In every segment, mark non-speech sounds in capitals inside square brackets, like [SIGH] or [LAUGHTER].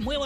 Muy buenos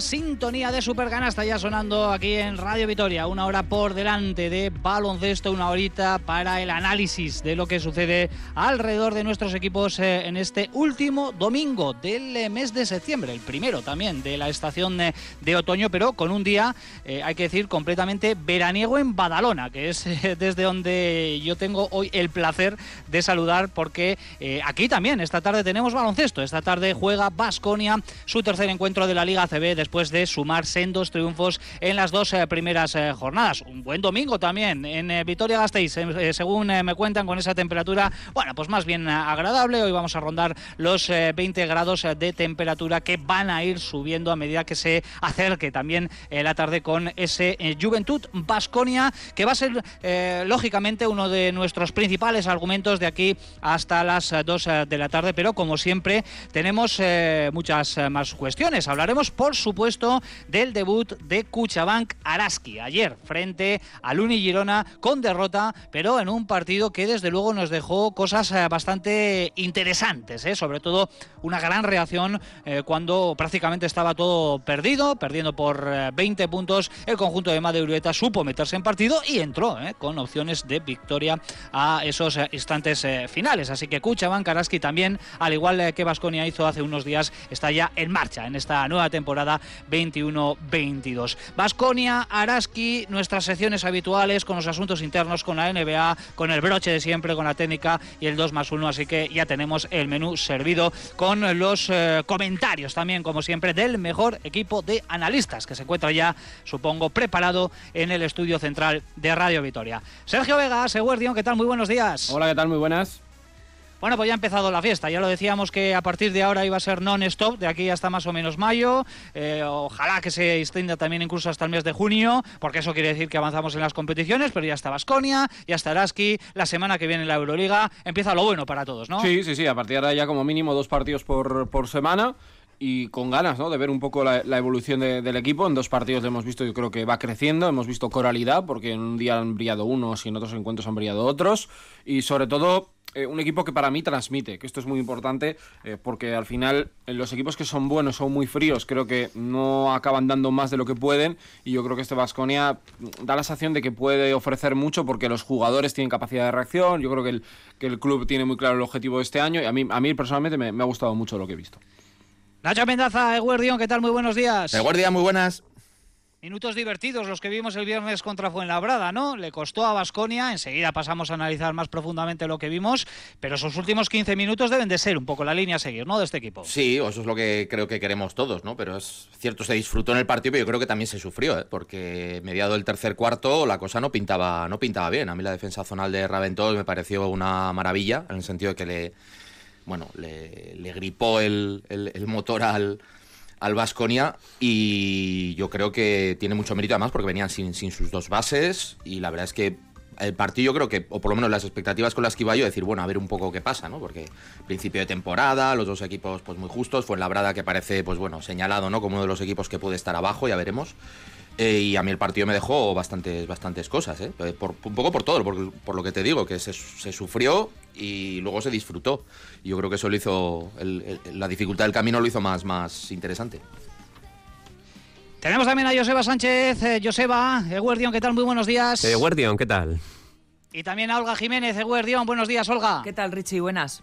Sintonía de Supergana está ya sonando aquí en Radio Vitoria. Una hora por delante de baloncesto, una horita para el análisis de lo que sucede alrededor de nuestros equipos eh, en este último domingo del eh, mes de septiembre, el primero también de la estación eh, de otoño, pero con un día, hay que decir, completamente veraniego en Badalona, que es [LAUGHS] desde donde yo tengo hoy el placer de saludar, porque aquí también, esta tarde tenemos baloncesto. Esta tarde juega Basconia su tercer encuentro de la Liga CB después de sumar sendos triunfos en las dos eh, primeras eh, jornadas. Un buen domingo también en eh, Vitoria-Gasteiz, según me cuentan con esa temperatura, bueno, pues más bien agradable. Hoy vamos a rondar los 20 grados de temperatura que van a ir subiendo a medida que se acerque también la tarde con ese Juventud Basconia, que va a ser lógicamente uno de nuestros principales argumentos de aquí hasta las 2 de la tarde, pero como siempre tenemos muchas más cuestiones. Hablaremos, por supuesto, del debut de Cuchabank Araski ayer frente a Luni Girona con derrota, pero en un partido que desde luego nos dejó cosas eh, bastante interesantes, ¿eh? sobre todo una gran reacción cuando prácticamente estaba todo perdido, perdiendo por 20 puntos. El conjunto de Madrid supo meterse en partido y entró con opciones de victoria a esos instantes finales. Así que Cuchabank Araski también, al igual que Vasconia hizo hace unos días está ya en marcha en esta nueva temporada 21-22. Vasconia, Araski, nuestras secciones habituales con los asuntos internos, con la NBA, con el broche de siempre, con la técnica y el 2 más 1. Así que ya tenemos el menú servido con los eh, comentarios también, como siempre, del mejor equipo de analistas que se encuentra ya, supongo, preparado en el estudio central de Radio Vitoria. Sergio Vega, Seguerdion, ¿qué tal? Muy buenos días. Hola, ¿qué tal? Muy buenas. Bueno, pues ya ha empezado la fiesta. Ya lo decíamos que a partir de ahora iba a ser non-stop, de aquí hasta más o menos mayo. Eh, ojalá que se extienda también incluso hasta el mes de junio, porque eso quiere decir que avanzamos en las competiciones, pero ya está Basconia, ya está Araski, la semana que viene la Euroliga. Empieza lo bueno para todos, ¿no? Sí, sí, sí. A partir de ahora ya como mínimo dos partidos por, por semana y con ganas ¿no? de ver un poco la, evolución del equipo. En dos partidos hemos visto, yo creo que va creciendo, hemos visto coralidad, porque en un día han brillado unos y en otros encuentros han brillado otros. Y sobre todo eh, un equipo que para mí transmite, que esto es muy importante, eh, porque al final eh, los equipos que son buenos son muy fríos, creo que no acaban dando más de lo que pueden y yo creo que este Vasconia da la sensación de que puede ofrecer mucho porque los jugadores tienen capacidad de reacción, yo creo que el, que el club tiene muy claro el objetivo de este año y a mí, a mí personalmente me, ha gustado mucho lo que he visto. Nacho Mendaza, Eguardión, ¿qué tal? Muy buenos días. Eguardión, muy buenas. Minutos divertidos los que vimos el viernes contra Fuenlabrada, ¿no? Le costó a Basconia, enseguida pasamos a analizar más profundamente lo que vimos, pero esos últimos 15 minutos deben de ser un poco la línea a seguir, ¿no? De este equipo. Sí, eso es lo que creo que queremos todos, ¿no? Pero es cierto, se disfrutó en el partido, pero yo creo que también se sufrió, ¿eh? Porque mediado el tercer cuarto la cosa no pintaba, no pintaba bien. A mí la defensa zonal de Raventós me pareció una maravilla, en el sentido de que le, bueno, le, gripó el motor al al Vasconia y yo creo que tiene mucho mérito además porque venían sin, sin sus dos bases y la verdad es que el partido yo creo que, o por lo menos las expectativas con las que iba yo, decir, bueno, a ver un poco qué pasa, ¿no? Porque principio de temporada, los dos equipos pues muy justos, fue en la brada que parece, pues bueno, señalado, ¿no? Como uno de los equipos que puede estar abajo, ya veremos. Eh, y a mí el partido me dejó bastantes, bastantes cosas, ¿eh? Por, un poco por todo, por, por, lo que te digo, que se, se, sufrió y luego se disfrutó. Y yo creo que eso lo hizo, la dificultad del camino lo hizo más, más interesante. Tenemos también a Joseba Sánchez. Eh, Joseba, Eguardión, ¿qué tal? Muy buenos días. Eguardión, ¿qué tal? Y también a Olga Jiménez, Eguardión. Buenos días, Olga. ¿Qué tal, Richie? Buenas.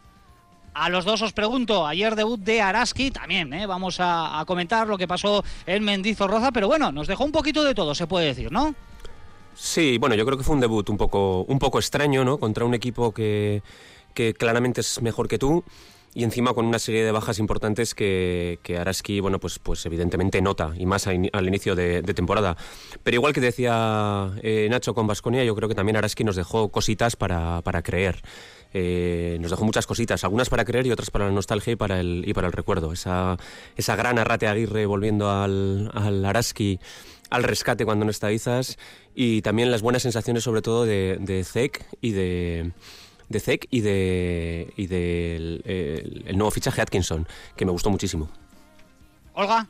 A los dos os pregunto, ayer debut de Araski también, ¿eh? vamos a, comentar lo que pasó en Mendizorroza, pero bueno, nos dejó un poquito de todo, se puede decir, ¿no? Sí, bueno, yo creo que fue un debut un poco, un poco extraño, ¿no? Contra un equipo que, que claramente es mejor que tú y encima con una serie de bajas importantes que, que Araski, bueno, pues, pues evidentemente nota, y más al inicio de, temporada. Pero igual que decía eh, Nacho con Vasconia, yo creo que también Araski nos dejó cositas para, para creer. Eh, nos dejó muchas cositas, algunas para creer y otras para la nostalgia y para el, y para el recuerdo. Esa, esa gran Arrate Aguirre volviendo al, al Araski al rescate cuando no está Izas y también las buenas sensaciones sobre todo de, de Zek y de de Zek y de y del el nuevo fichaje Atkinson que me gustó muchísimo. Olga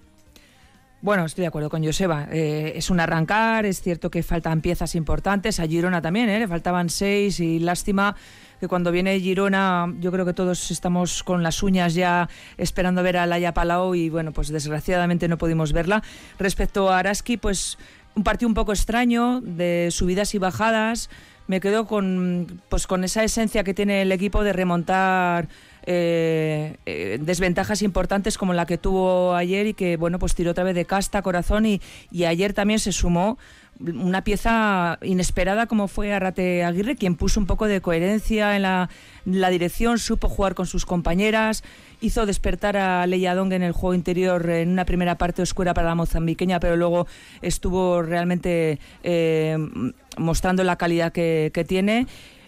Bueno, estoy de acuerdo con Joseba. Eh, es un arrancar, es cierto que faltan piezas importantes. A Girona también, ¿eh? le faltaban seis y lástima que cuando viene Girona yo creo que todos estamos con las uñas ya esperando ver a Laia Palau y bueno, pues desgraciadamente no pudimos verla. Respecto a Araski, pues un partido un poco extraño, de subidas y bajadas. Me quedo con, pues, con esa esencia que tiene el equipo de remontar eh, eh, desventajas importantes como la que tuvo ayer y que bueno pues tiró otra vez de casta, corazón y, y ayer también se sumó una pieza inesperada como fue Arrate Aguirre, quien puso un poco de coherencia en la, la dirección, supo jugar con sus compañeras, hizo despertar a Leia Dong en el juego interior en una primera parte oscura para la mozambiqueña, pero luego estuvo realmente eh, mostrando la calidad que, que tiene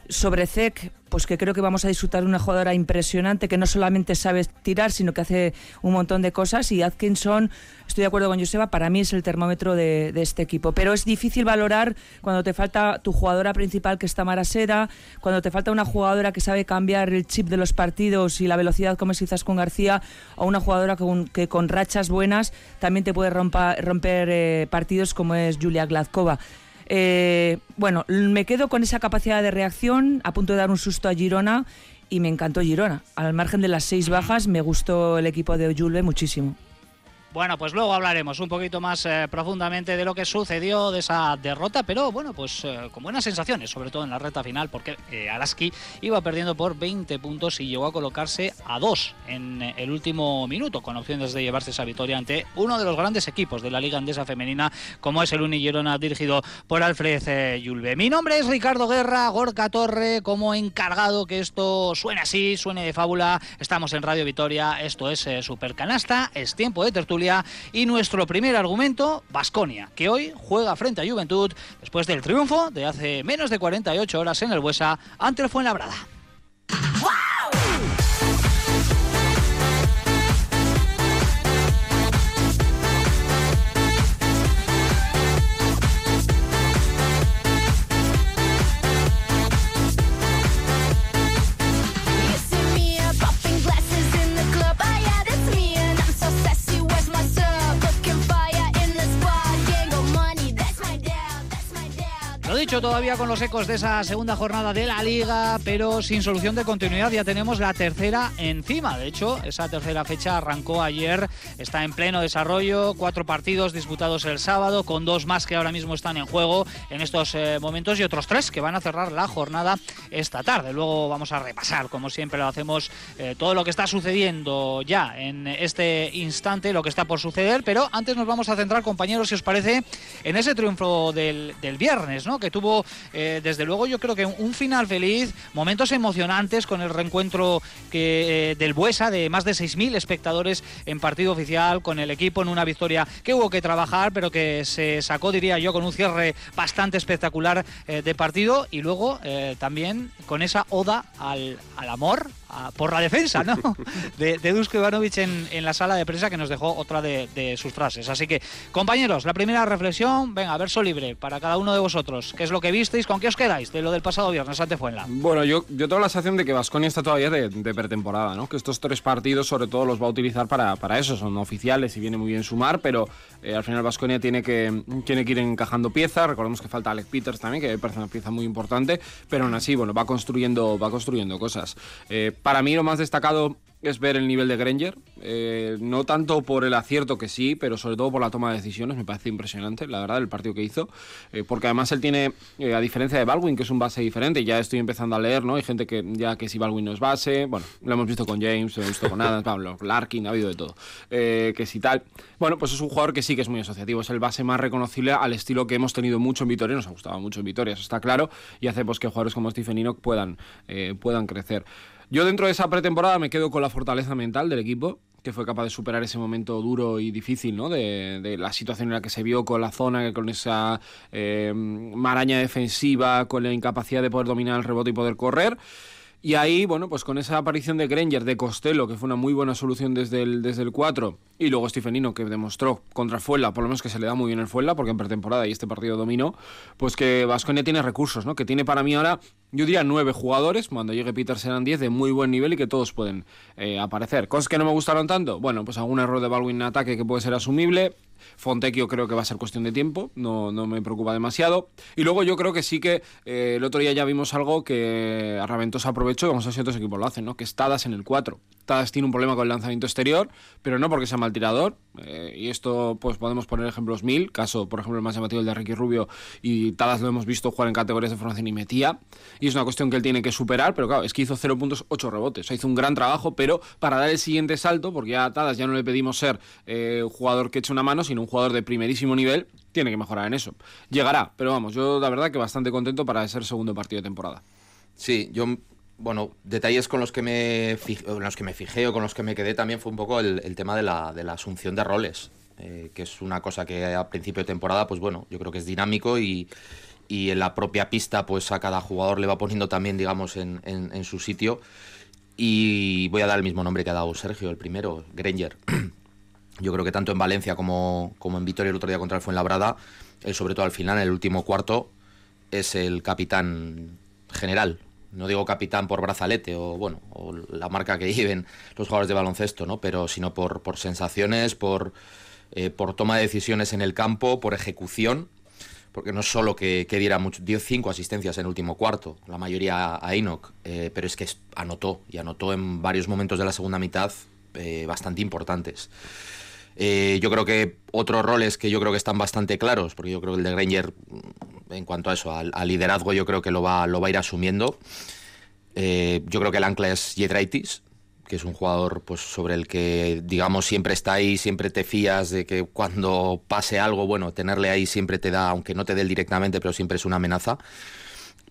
sobre Zek, pues que creo que vamos a disfrutar de una jugadora impresionante que no solamente sabe tirar, sino que hace un montón de cosas. Y Atkinson, estoy de acuerdo con Joseba, para mí es el termómetro de, este equipo. Pero es difícil valorar cuando te falta tu jugadora principal, que está Marasera, cuando te falta una jugadora que sabe cambiar el chip de los partidos y la velocidad, como es quizás con García, o una jugadora que con rachas buenas también te puede romper eh, partidos, como es Julia Gladkova. Eh, bueno, me quedo con esa capacidad de reacción, a punto de dar un susto a Girona y me encantó Girona. Al margen de las seis bajas, me gustó el equipo de Julve muchísimo. Bueno, pues luego hablaremos un poquito más eh, profundamente de lo que sucedió de esa derrota, pero bueno, pues eh, con buenas sensaciones, sobre todo en la recta final, porque eh, Araski iba perdiendo por 20 puntos y llegó a colocarse a 2 en el último minuto, con opciones de llevarse esa victoria ante uno de los grandes equipos de la Liga Andesa Femenina, como es el Unigirona, dirigido por Alfred Yulbe. Mi nombre es Ricardo Guerra, Gorka Torre, como encargado que esto suene así, suene de fábula. Estamos en Radio Vitoria, esto es Supercanasta, es tiempo de tertulia y nuestro primer argumento, Basconia, que hoy juega frente a Juventud después del triunfo de hace menos de 48 horas en el Buesa ante el Fuenlabrada. Dicho, todavía con los ecos de esa segunda jornada de la liga, pero sin solución de continuidad. Ya tenemos la tercera encima. De hecho, esa tercera fecha arrancó ayer, está en pleno desarrollo. Cuatro partidos disputados el sábado, con dos más que ahora mismo están en juego en estos eh, momentos y otros tres que van a cerrar la jornada esta tarde. Luego vamos a repasar, como siempre lo hacemos, eh, todo lo que está sucediendo ya en este instante, lo que está por suceder. Pero antes nos vamos a centrar, compañeros, si os parece, en ese triunfo del, del viernes, ¿no? Que tuvo, eh, desde luego, yo creo que un, final feliz, momentos emocionantes con el reencuentro que, eh, del Buesa de más de 6.000 espectadores en partido oficial, con el equipo en una victoria que hubo que trabajar, pero que se sacó, diría yo, con un cierre bastante espectacular eh, de partido. Y luego también con esa oda al, al amor, por la defensa, ¿no? [LAUGHS] De, de Dusko Ivanovic en, en, la sala de prensa que nos dejó otra de, sus frases. Así que, compañeros, la primera reflexión, venga, verso libre para cada uno de vosotros. ¿Qué es lo que visteis? ¿Con qué os quedáis de lo del pasado viernes ante Fuenla? Bueno, yo, yo tengo la sensación de que Vasconia está todavía de, pretemporada, ¿no? Que estos tres partidos, sobre todo, los va a utilizar para, para eso. Son oficiales y viene muy bien sumar, pero eh, al final Vasconia tiene que, tiene que ir encajando piezas. Recordemos que falta Alec Peters también, que parece una pieza muy importante, pero aún así, bueno, va construyendo, va construyendo cosas. Eh, para mí lo más destacado es ver el nivel de Granger, eh, no tanto por el acierto que sí, pero sobre todo por la toma de decisiones, me parece impresionante, la verdad, el partido que hizo, eh, porque además él tiene, eh, a diferencia de Baldwin, que es un base diferente, ya estoy empezando a leer, ¿no? Hay gente que ya que si Baldwin no es base, bueno, lo hemos visto con James, lo hemos visto con Adams, Pablo, Larkin, ha habido de todo, que si tal, bueno, pues es un jugador que sí que es muy asociativo, es el base más reconocible al estilo que hemos tenido mucho en Vitoria, nos ha gustado mucho en Vitoria, eso está claro, y hace pues que jugadores como Stephen Enoch puedan, puedan crecer. Yo dentro de esa pretemporada me quedo con la fortaleza mental del equipo, que fue capaz de superar ese momento duro y difícil, ¿no? De, la situación en la que se vio con la zona, con esa eh, maraña defensiva, con la incapacidad de poder dominar el rebote y poder correr. Y ahí, bueno, pues con esa aparición de Granger, de Costello, que fue una muy buena solución desde el, desde el 4, y luego Stephenino, que demostró contra Fuela, por lo menos que se le da muy bien el Fuela, porque en pretemporada y este partido dominó, pues que Vasconia tiene recursos, ¿no? Que tiene para mí ahora yo diría nueve jugadores, cuando llegue Peter serán diez de muy buen nivel y que todos pueden eh, aparecer. Cosas que no me gustaron tanto, bueno, pues algún error de Baldwin en ataque que puede ser asumible, Fontecchio creo que va a ser cuestión de tiempo, no, no me preocupa demasiado. Y luego yo creo que sí que eh, el otro día ya vimos algo que Raventosa aprovechó, vamos a ver si otros equipos lo hacen, ¿no? Que es Tadas en el 4. Tadas tiene un problema con el lanzamiento exterior, pero no porque sea mal tirador. Eh, y esto, pues podemos poner ejemplos mil. Caso, por ejemplo, el más llamativo, el de Ricky Rubio. Y Tadas lo hemos visto jugar en categorías de formación y metía. Y es una cuestión que él tiene que superar, pero claro, es que hizo 0 puntos, 8 rebotes. O sea, hizo un gran trabajo, pero para dar el siguiente salto, porque ya a Tadas ya no le pedimos ser eh, jugador que eche una mano, sino un jugador de primerísimo nivel, tiene que mejorar en eso. Llegará, pero vamos, yo la verdad que bastante contento para ser segundo partido de temporada. Sí, yo, bueno, detalles con los que me, fijé, los que me fijé o con los que me quedé también fue un poco el, tema de la, de la, asunción de roles, eh, que es una cosa que a principio de temporada, pues bueno, yo creo que es dinámico y, y en la propia pista, pues a cada jugador le va poniendo también, digamos, en, en, su sitio. Y voy a dar el mismo nombre que ha dado Sergio, el primero, Granger. [CLEARS THROAT] Yo creo que tanto en Valencia como, como en Vitoria el otro día contra el Fuenlabrada, él sobre todo al final, en el último cuarto, es el capitán general. No digo capitán por brazalete o bueno, o la marca que lleven los jugadores de baloncesto, ¿no? Pero sino por, por sensaciones, por, eh, por toma de decisiones en el campo, por ejecución. Porque no es solo que, que diera mucho, dio cinco asistencias en el último cuarto, la mayoría a, a Enoch, eh, pero es que anotó, y anotó en varios momentos de la segunda mitad eh, bastante importantes. Yo creo que otros roles que yo creo que están bastante claros, porque yo creo que el de Granger, en cuanto a eso, al, liderazgo, yo creo que lo va, lo va a ir asumiendo. Eh, yo creo que el ancla es Yedraitis, que es un jugador pues, sobre el que, digamos, siempre está ahí, siempre te fías de que cuando pase algo, bueno, tenerle ahí siempre te da, aunque no te dé directamente, pero siempre es una amenaza.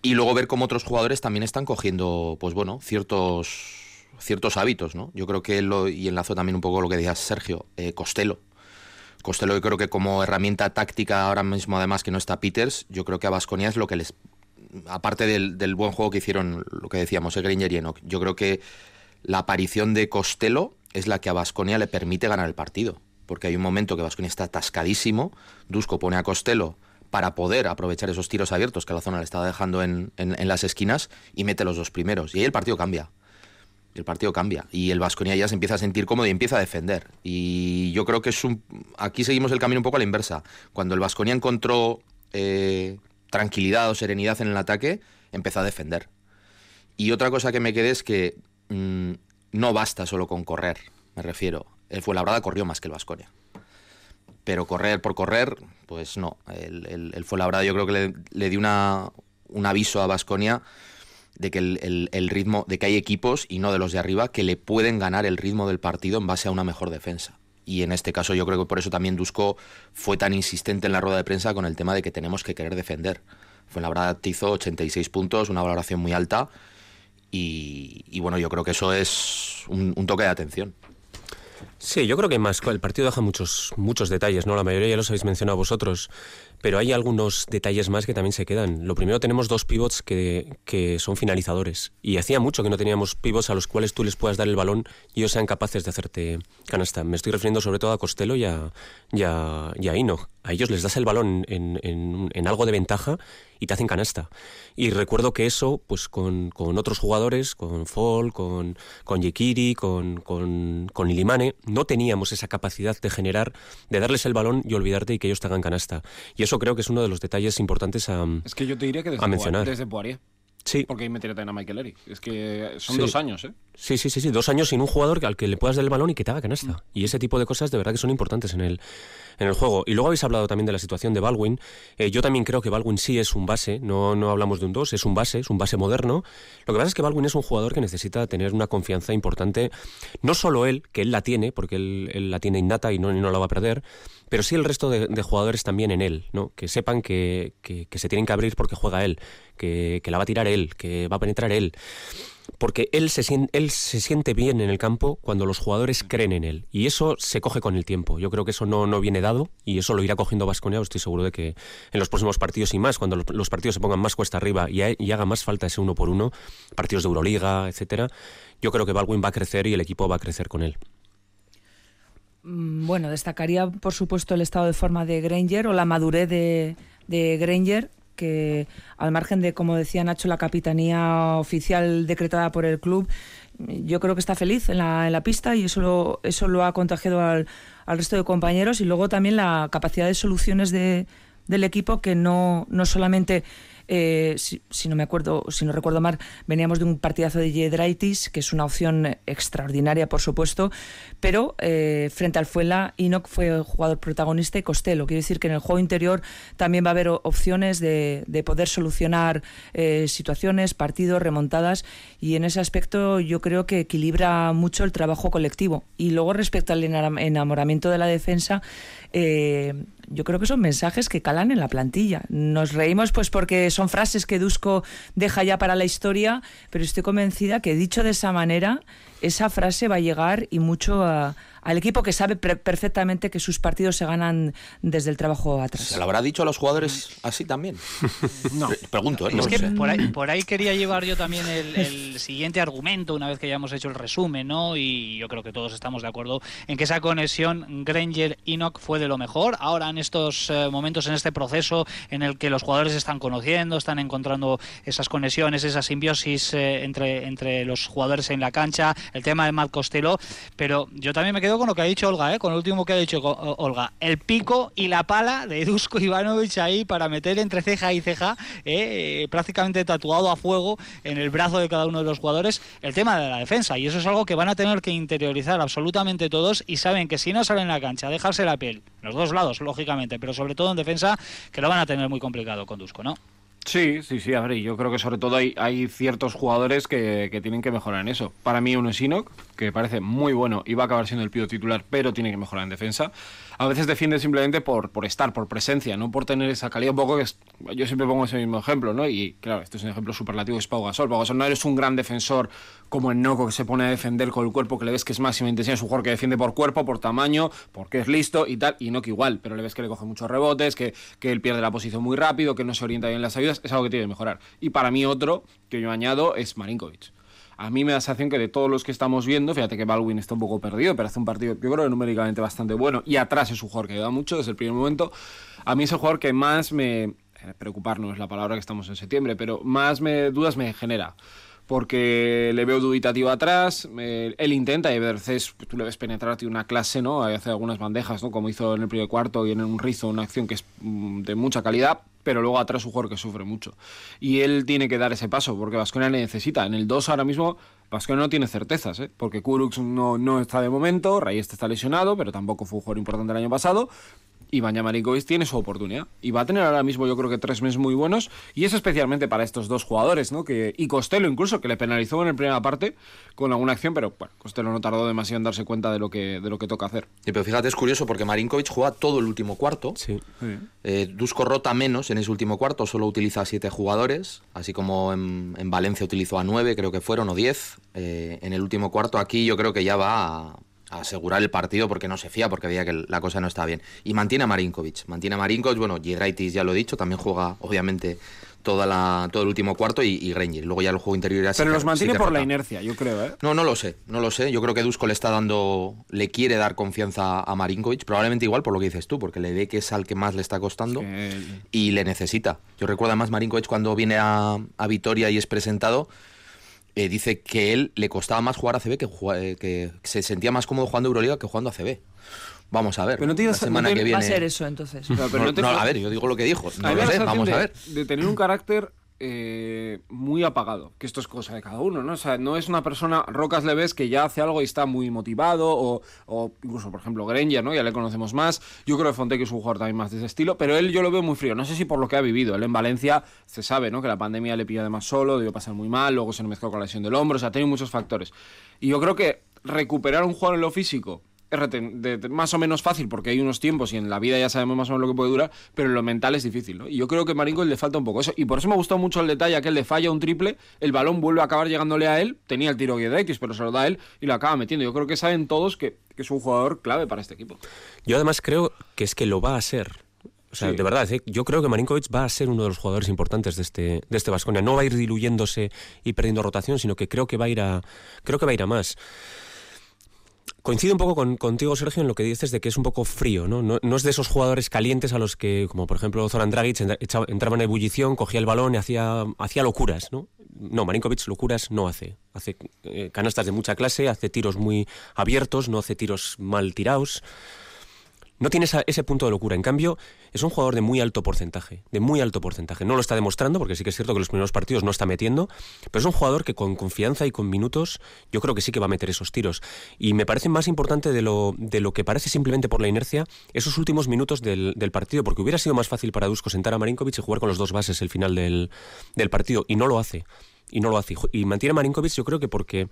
Y luego ver cómo otros jugadores también están cogiendo, pues bueno, ciertos ciertos hábitos, ¿no? Yo creo que lo, y enlazo también un poco lo que decía Sergio, eh, Costello. Costello yo creo que como herramienta táctica ahora mismo además que no está Peters, yo creo que a Vasconia es lo que les aparte del, buen juego que hicieron, lo que decíamos, el Granger y Enoch, yo creo que la aparición de Costello es la que a Vasconia le permite ganar el partido. Porque hay un momento que Vasconia está atascadísimo, Dusko pone a Costello para poder aprovechar esos tiros abiertos que la zona le estaba dejando en, en, en las esquinas y mete los dos primeros. Y ahí el partido cambia el partido cambia y el Vasconia ya se empieza a sentir cómodo y empieza a defender. Y yo creo que es un. Aquí seguimos el camino un poco a la inversa. Cuando el Vasconia encontró eh, tranquilidad o serenidad en el ataque, empezó a defender. Y otra cosa que me quedé es que mmm, no basta solo con correr, me refiero. El Fuenlabrada corrió más que el Vasconia. Pero correr por correr, pues no. El, el, el Fuenlabrada yo creo que le, le dio una, un aviso a Vasconia de que el, el, ritmo, de que hay equipos y no de los de arriba que le pueden ganar el ritmo del partido en base a una mejor defensa. Y en este caso yo creo que por eso también Dusko fue tan insistente en la rueda de prensa con el tema de que tenemos que querer defender. Fue la verdad hizo 86 puntos, una valoración muy alta y, y bueno, yo creo que eso es un, un toque de atención. Sí, yo creo que más el partido deja muchos muchos detalles, ¿no? La mayoría ya los habéis mencionado vosotros, pero hay algunos detalles más que también se quedan. Lo primero tenemos dos pivots que, que son finalizadores y hacía mucho que no teníamos pivots a los cuales tú les puedas dar el balón y ellos sean capaces de hacerte canasta. Me estoy refiriendo sobre todo a Costello y a, y a, y a Enoch. A ellos les das el balón en, en, en algo de ventaja y te hacen canasta. Y recuerdo que eso, pues con, con otros jugadores, con Fall, con, con Yekiri, con, con, con Ilimane, no teníamos esa capacidad de generar, de darles el balón y olvidarte y que ellos te hagan canasta. Y eso creo que es uno de los detalles importantes a, es que yo te diría que desde a mencionar. Desde Poirier. Sí. Porque ahí meter también a Michael Eric. Es que son sí. dos años, ¿eh? Sí, sí, sí, sí, dos años sin un jugador al que le puedas dar el balón y que te haga canasta. Mm. Y ese tipo de cosas de verdad que son importantes en el, en el juego. Y luego habéis hablado también de la situación de Baldwin. Eh, yo también creo que Baldwin sí es un base, no, no hablamos de un 2, es un base, es un base moderno. Lo que pasa es que Baldwin es un jugador que necesita tener una confianza importante, no solo él, que él la tiene, porque él, él la tiene innata y no, y no la va a perder, pero sí el resto de, de jugadores también en él, ¿no? que sepan que, que, que, se tienen que abrir porque juega él, que, que la va a tirar él, que va a penetrar él porque él se, siente, él se siente bien en el campo cuando los jugadores creen en él. Y eso se coge con el tiempo. Yo creo que eso no, no viene dado y eso lo irá cogiendo Vasconia. Estoy seguro de que en los próximos partidos y más, cuando los, los partidos se pongan más cuesta arriba y, y, haga más falta ese uno por uno, partidos de Euroliga, etcétera, yo creo que Baldwin va a crecer y el equipo va a crecer con él. Bueno, destacaría por supuesto el estado de forma de Granger o la madurez de, de Granger que al margen de, como decía Nacho, la capitanía oficial decretada por el club, yo creo que está feliz en la, en la pista y eso lo, eso lo ha contagiado al, al resto de compañeros. Y luego también la capacidad de soluciones de, del equipo que no, no solamente eh, si, no me acuerdo, si no recuerdo mal, veníamos de un partidazo de Jedraitis, que es una opción extraordinaria, por supuesto, pero eh, frente al Fuela, Enoch fue el jugador protagonista y Costello. Quiere decir que en el juego interior también va a haber opciones de, de poder solucionar eh, situaciones, partidos, remontadas, y en ese aspecto yo creo que equilibra mucho el trabajo colectivo. Y luego respecto al enamoramiento de la defensa, eh, yo creo que son mensajes que calan en la plantilla. Nos reímos pues porque son frases que Dusko deja ya para la historia, pero estoy convencida que dicho de esa manera, esa frase va a llegar y mucho a, al equipo que sabe perfectamente que sus partidos se ganan desde el trabajo atrás. ¿Se lo habrá dicho a los jugadores así también? [LAUGHS] no. Pregunto, ¿eh? Es que por ahí, por ahí, quería llevar yo también el, el, siguiente argumento, una vez que ya hemos hecho el resumen, ¿no? Y yo creo que todos estamos de acuerdo en que esa conexión Granger-Enoch fue de lo mejor. Ahora, en estos eh, momentos, en este proceso en el que los jugadores están conociendo, están encontrando esas conexiones, esa simbiosis eh, entre, entre los jugadores en la cancha, el tema de Matt Costello, pero yo también me quedo con lo que ha dicho Olga, ¿eh? con el último que ha dicho Olga. El pico y la pala de Dusko Ivanovic ahí para meter entre ceja y ceja, ¿eh? prácticamente tatuado a fuego en el brazo de cada uno de los jugadores, el tema de la defensa. Y eso es algo que van a tener que interiorizar absolutamente todos y saben que si no salen en la cancha, dejarse la piel, los dos lados, lógicamente, pero sobre todo en defensa, que lo van a tener muy complicado con Dusko, ¿no? Sí, sí, sí, a ver, yo creo que sobre todo hay, ciertos jugadores que, que, tienen que mejorar en eso. Para mí uno es Inok, que parece muy bueno y va a acabar siendo el pido titular, pero tiene que mejorar en defensa. A veces defiende simplemente por, por estar, por presencia, no por tener esa calidad un poco que es, yo siempre pongo ese mismo ejemplo, ¿no? Y claro, este es un ejemplo superlativo, es Pau Gasol. Pau Gasol no eres un gran defensor como en Noco que se pone a defender con el cuerpo, que le ves que es máxima intensidad, es un jugador que defiende por cuerpo, por tamaño, porque es listo y tal, y Noco igual, pero le ves que le coge muchos rebotes, que, que él pierde la posición muy rápido, que no se orienta bien en las ayudas, es algo que tiene que mejorar. Y para mí otro que yo añado es Marinkovic. A mí me da la sensación que de todos los que estamos viendo, fíjate que Baldwin está un poco perdido, pero hace un partido, yo creo numéricamente bastante bueno, y atrás es un jugador que ayuda mucho desde el primer momento. A mí es el jugador que más me... Preocupar no es la palabra que estamos en septiembre, pero más me, dudas me genera porque le veo dubitativo atrás, él intenta y a veces tú le ves penetrar una clase, ¿no? Hace algunas bandejas, ¿no? Como hizo en el primer cuarto y en un rizo, una acción que es mm, de mucha calidad, pero luego atrás un jugador que sufre mucho. Y él tiene que dar ese paso, porque Vasconia le necesita. En el 2 ahora mismo Vasconia no tiene certezas, ¿eh? porque Kurux no, no está de momento, Reyes está lesionado, pero tampoco fue un jugador importante el año pasado, y Banja Marinkovic tiene su oportunidad. Y va a tener ahora mismo yo creo que tres meses muy buenos. Y es especialmente para estos dos jugadores, ¿no? Que, y Costello incluso, que le penalizó en la primera parte con alguna acción, pero bueno, Costello no tardó demasiado en darse cuenta de lo que, de lo que toca hacer. Sí, pero fíjate, es curioso porque Marinkovic juega todo el último cuarto. Sí. Eh, Dusko rota menos en ese último cuarto, solo utiliza a siete jugadores, así como en, en, Valencia utilizó a nueve, creo que fueron, o diez. Eh, en el último cuarto aquí yo creo que ya va a a asegurar el partido porque no se fía, porque veía que la cosa no estaba bien. Y mantiene a Marinkovic. Mantiene a Marinkovic, bueno, Giedraitis ya lo he dicho, también juega, obviamente, toda la, todo el último cuarto y, y Granger. Luego ya el juego interior ya Pero los mantiene sí por la inercia, yo creo, ¿eh? No, no lo sé, no lo sé. Yo creo que Dusko le está dando, le quiere dar confianza a Marinkovic, probablemente igual por lo que dices tú, porque le ve que es al que más le está costando sí. y le necesita. Yo recuerdo además Marinkovic cuando viene a, a Vitoria y es presentado eh, dice que él le costaba más jugar a CB que, eh, que se sentía más cómodo jugando Euroliga que jugando a CB. Vamos a ver. Pero no tienes, la semana no te, que viene. Va a ser eso entonces. No, no, no, a ver, yo digo lo que dijo. No lo sé, vamos de, a ver. De tener un carácter eh, muy apagado, que esto es cosa de cada uno, ¿no? O sea, no es una persona, Rocas le ves que ya hace algo y está muy motivado, o, o incluso, por ejemplo, Granger, ¿no? Ya le conocemos más. Yo creo que Fonte que es un jugador también más de ese estilo, pero él yo lo veo muy frío. No sé si por lo que ha vivido. Él en Valencia se sabe, ¿no? Que la pandemia le pilla además solo, debió pasar muy mal, luego se mezcló con la lesión del hombro, o sea, tenido muchos factores. Y yo creo que recuperar un jugador en lo físico de, de, más o menos fácil porque hay unos tiempos y en la vida ya sabemos más o menos lo que puede durar, pero en lo mental es difícil, ¿no? Y yo creo que a le falta un poco eso. Y por eso me gustó mucho el detalle aquel le falla un triple, el balón vuelve a acabar llegándole a él, tenía el tiro X, pero se lo da a él y lo acaba metiendo. Yo creo que saben todos que, que es un jugador clave para este equipo. Yo además creo que es que lo va a ser. O sea, sí. de verdad, ¿eh? yo creo que Marinkovic va a ser uno de los jugadores importantes de este de este Vasconia. No va a ir diluyéndose y perdiendo rotación, sino que creo que va a ir a creo que va a ir a más. Coincido un poco con, contigo, Sergio, en lo que dices de que es un poco frío, ¿no? ¿no? es de esos jugadores calientes a los que, como por ejemplo Zoran Dragic, entraba en ebullición, cogía el balón y hacía, hacía locuras, ¿no? No, Marinkovic locuras no hace. Hace eh, canastas de mucha clase, hace tiros muy abiertos, no hace tiros mal tirados no tiene ese punto de locura. En cambio, es un jugador de muy alto porcentaje, de muy alto porcentaje. No lo está demostrando, porque sí que es cierto que los primeros partidos no está metiendo, pero es un jugador que con confianza y con minutos yo creo que sí que va a meter esos tiros. Y me parece más importante de lo, de lo que parece simplemente por la inercia esos últimos minutos del, partido, porque hubiera sido más fácil para Dusko sentar a Marinkovic y jugar con los dos bases el final del, del partido, y no lo hace. Y no lo hace. Y mantiene a Marinkovic yo creo que porque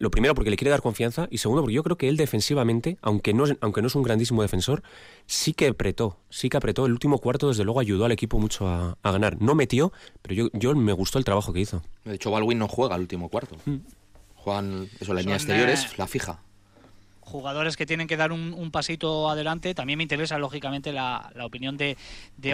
lo primero porque le quiere dar confianza y segundo porque yo creo que él defensivamente, aunque no es, aunque no es un grandísimo defensor, sí que apretó, sí que apretó. El último cuarto desde luego ayudó al equipo mucho a, ganar. No metió, pero yo, yo me gustó el trabajo que hizo. De hecho, Baldwin no juega el último cuarto. Mm. Juegan, eso, la línea exteriores, eh, la fija jugadores que tienen que dar un, pasito adelante. También me interesa, lógicamente, la, opinión de,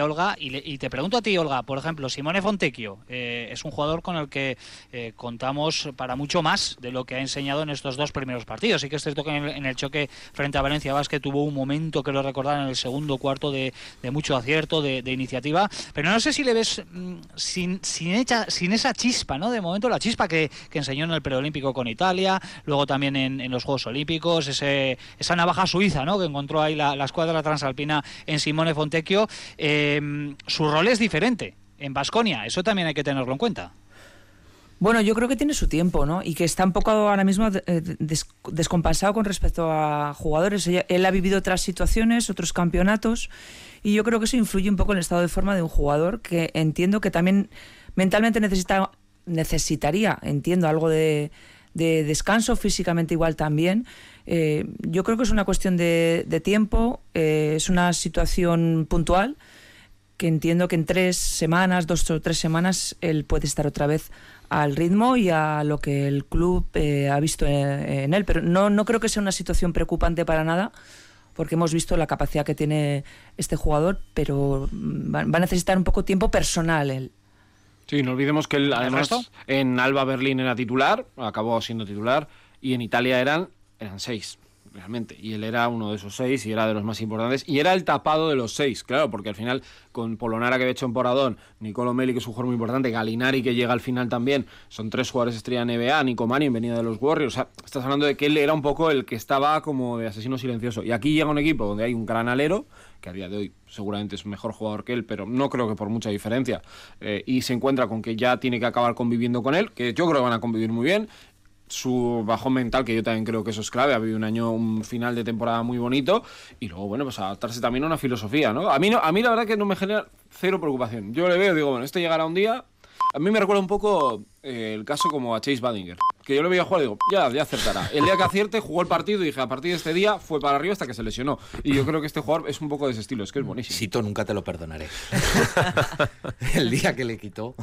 Olga. Y, te pregunto a ti, Olga, por ejemplo, Simone Fontecchio eh, es un jugador con el que eh, contamos para mucho más de lo que ha enseñado en estos dos primeros partidos. Sí que es cierto que en el, choque frente a Valencia Vázquez tuvo un momento, que lo recordar, en el segundo cuarto de, mucho acierto, de, iniciativa. Pero no sé si le ves mm, sin, sin, sin esa chispa, ¿no? De momento, la chispa que, enseñó en el preolímpico con Italia, luego también en, en los Juegos Olímpicos, ese esa navaja suiza ¿no? que encontró ahí la, escuadra transalpina en Simone Fontecchio. Eh, su rol es diferente en Basconia, eso también hay que tenerlo en cuenta. Bueno, yo creo que tiene su tiempo, ¿no? Y que está un poco ahora mismo eh, descompensado con respecto a jugadores. Él ha vivido otras situaciones, otros campeonatos, y yo creo que eso influye un poco en el estado de forma de un jugador que entiendo que también mentalmente necesita, necesitaría, entiendo, algo de, de descanso, físicamente igual también. Eh, yo creo que es una cuestión de, tiempo, eh, es una situación puntual que entiendo que en tres semanas, dos o tres semanas, él puede estar otra vez al ritmo y a lo que el club eh, ha visto en, él. Pero no, no creo que sea una situación preocupante para nada, porque hemos visto la capacidad que tiene este jugador, pero va, va a necesitar un poco tiempo personal él. Sí, no olvidemos que él, además, en Alba Berlín era titular, acabó siendo titular, y en Italia eran, eran seis realmente. Y él era uno de esos seis y era de los más importantes. Y era el tapado de los seis, claro, porque al final con Polonara que había hecho en Poradón, Nicolo Meli que es un jugador muy importante, Galinari que llega al final también, son tres jugadores estrella NBA, Nico Mani venía de los Warriors. O sea, estás hablando de que él era un poco el que estaba como de asesino silencioso. Y aquí llega un equipo donde hay un gran alero, que a día de hoy seguramente es mejor jugador que él, pero no creo que por mucha diferencia. Eh, y se encuentra con que ya tiene que acabar conviviendo con él, que yo creo que van a convivir muy bien su bajón mental, que yo también creo que eso es clave. Ha habido un año, un final de temporada muy bonito. Y luego, bueno, pues adaptarse también a una filosofía, ¿no? A mí, no, a mí la verdad que no me genera cero preocupación. Yo le veo, digo, bueno, este llegará un día. A mí me recuerda un poco eh, el caso como a Chase Badinger. Que yo le veía jugar y digo, ya, ya acertará. El día que acierte, jugó el partido y dije, a partir de este día fue para arriba hasta que se lesionó. Y yo creo que este jugador es un poco de ese estilo, es que es buenísimo. Sito, nunca te lo perdonaré. [LAUGHS] el día que le quitó.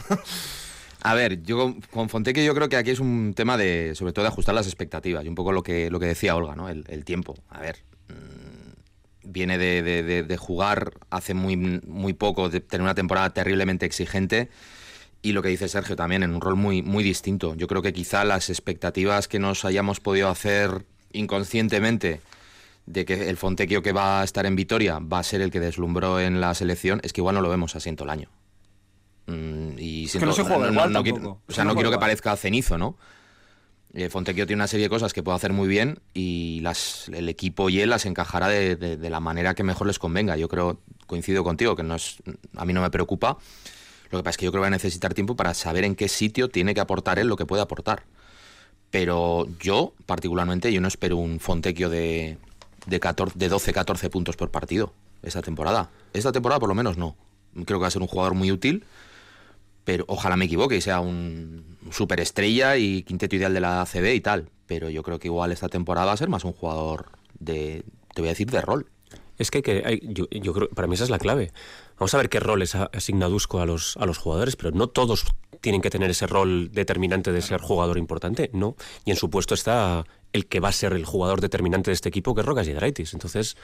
A ver, yo con Fonteque yo creo que aquí es un tema de, sobre todo, de ajustar las expectativas y un poco lo que, lo que decía Olga, ¿no? El, tiempo. A ver, mm, viene de, jugar hace muy, muy poco, de tener una temporada terriblemente exigente y lo que dice Sergio también, en un rol muy, muy distinto. Yo creo que quizá las expectativas que nos hayamos podido hacer inconscientemente de que el Fontequio que va a estar en Vitoria va a ser el que deslumbró en la selección, es que igual no lo vemos así en todo el año. Mm, y que no se juega igual no, quiero, O sea, no, quiero que parezca cenizo, ¿no? Eh, Fontecchio tiene una serie de cosas que puede hacer muy bien y las, el equipo y él las encajará de, la manera que mejor les convenga. Yo creo, coincido contigo, que no es, a mí no me preocupa. Lo que pasa es que yo creo que va a necesitar tiempo para saber en qué sitio tiene que aportar él lo que puede aportar. Pero yo, particularmente, yo no espero un Fontecchio de, de, 14, de 12-14 puntos por partido esta temporada. Esta temporada por lo menos no. Creo que va a ser un jugador muy útil pero ojalá me equivoque y sea un superestrella y quinteto ideal de la ACB y tal. Pero yo creo que igual esta temporada va a ser más un jugador de, te voy a decir, de rol. Es que, que yo, yo, creo, para mí esa es la clave. Vamos a ver qué roles asigna Dusko a los, a los jugadores, pero no todos tienen que tener ese rol determinante de ser jugador importante, no. Y en su puesto está el que va a ser el jugador determinante de este equipo, que es Rocas Yedraitis. Entonces,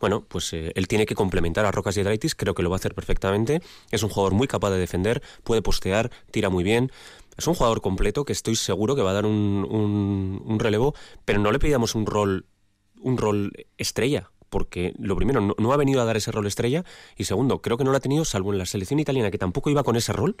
bueno, pues eh, él tiene que complementar a Rocas Yedraitis, creo que lo va a hacer perfectamente. Es un jugador muy capaz de defender, puede postear, tira muy bien. Es un jugador completo que estoy seguro que va a dar un, un, relevo, pero no le pedíamos un rol un rol estrella porque lo primero, no, no, ha venido a dar ese rol estrella y segundo, creo que no lo ha tenido, salvo en la selección italiana, que tampoco iba con ese rol,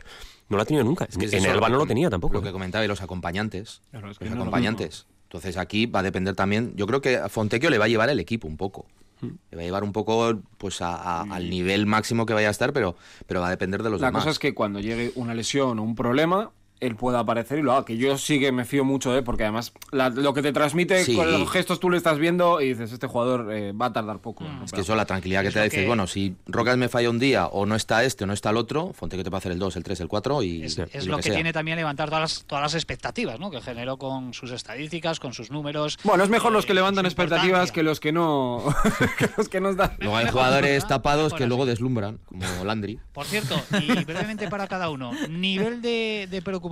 no lo ha tenido nunca. Es que es en eso, el Alba no lo tenía tampoco. Lo que comentaba, y los acompañantes. Claro, es que los no es lo acompañantes. Entonces aquí va a depender también, yo creo que a Fontecchio le va a llevar el equipo un poco. Le va a llevar un poco pues a- a- al nivel máximo que vaya a estar, pero, pero va a depender de los La demás. cosa es que cuando llegue una lesión o un problema, él pueda aparecer y lo haga. Que yo sí que me fío mucho de él, porque además la- lo que te transmite Sí. con los gestos tú le estás viendo y dices, este jugador eh, va a tardar poco. en Es que eso, la tranquilidad que Es te da, lo dices, que- bueno, si Rocas me falla un día, o no está este, o no está el otro, Fontecchio te va a hacer el 2, el 3, el 4 y, Es, y es lo que, sea. tiene también levantar todas las, todas las expectativas, ¿no? Que generó con sus estadísticas, con sus números. Bueno, es mejor eh, los que levantan su expectativas que los que no [LAUGHS] que los que nos dan. Luego hay jugadores tapados que luego deslumbran, como Landry. Por cierto, y brevemente para cada uno, nivel de, de preocupación,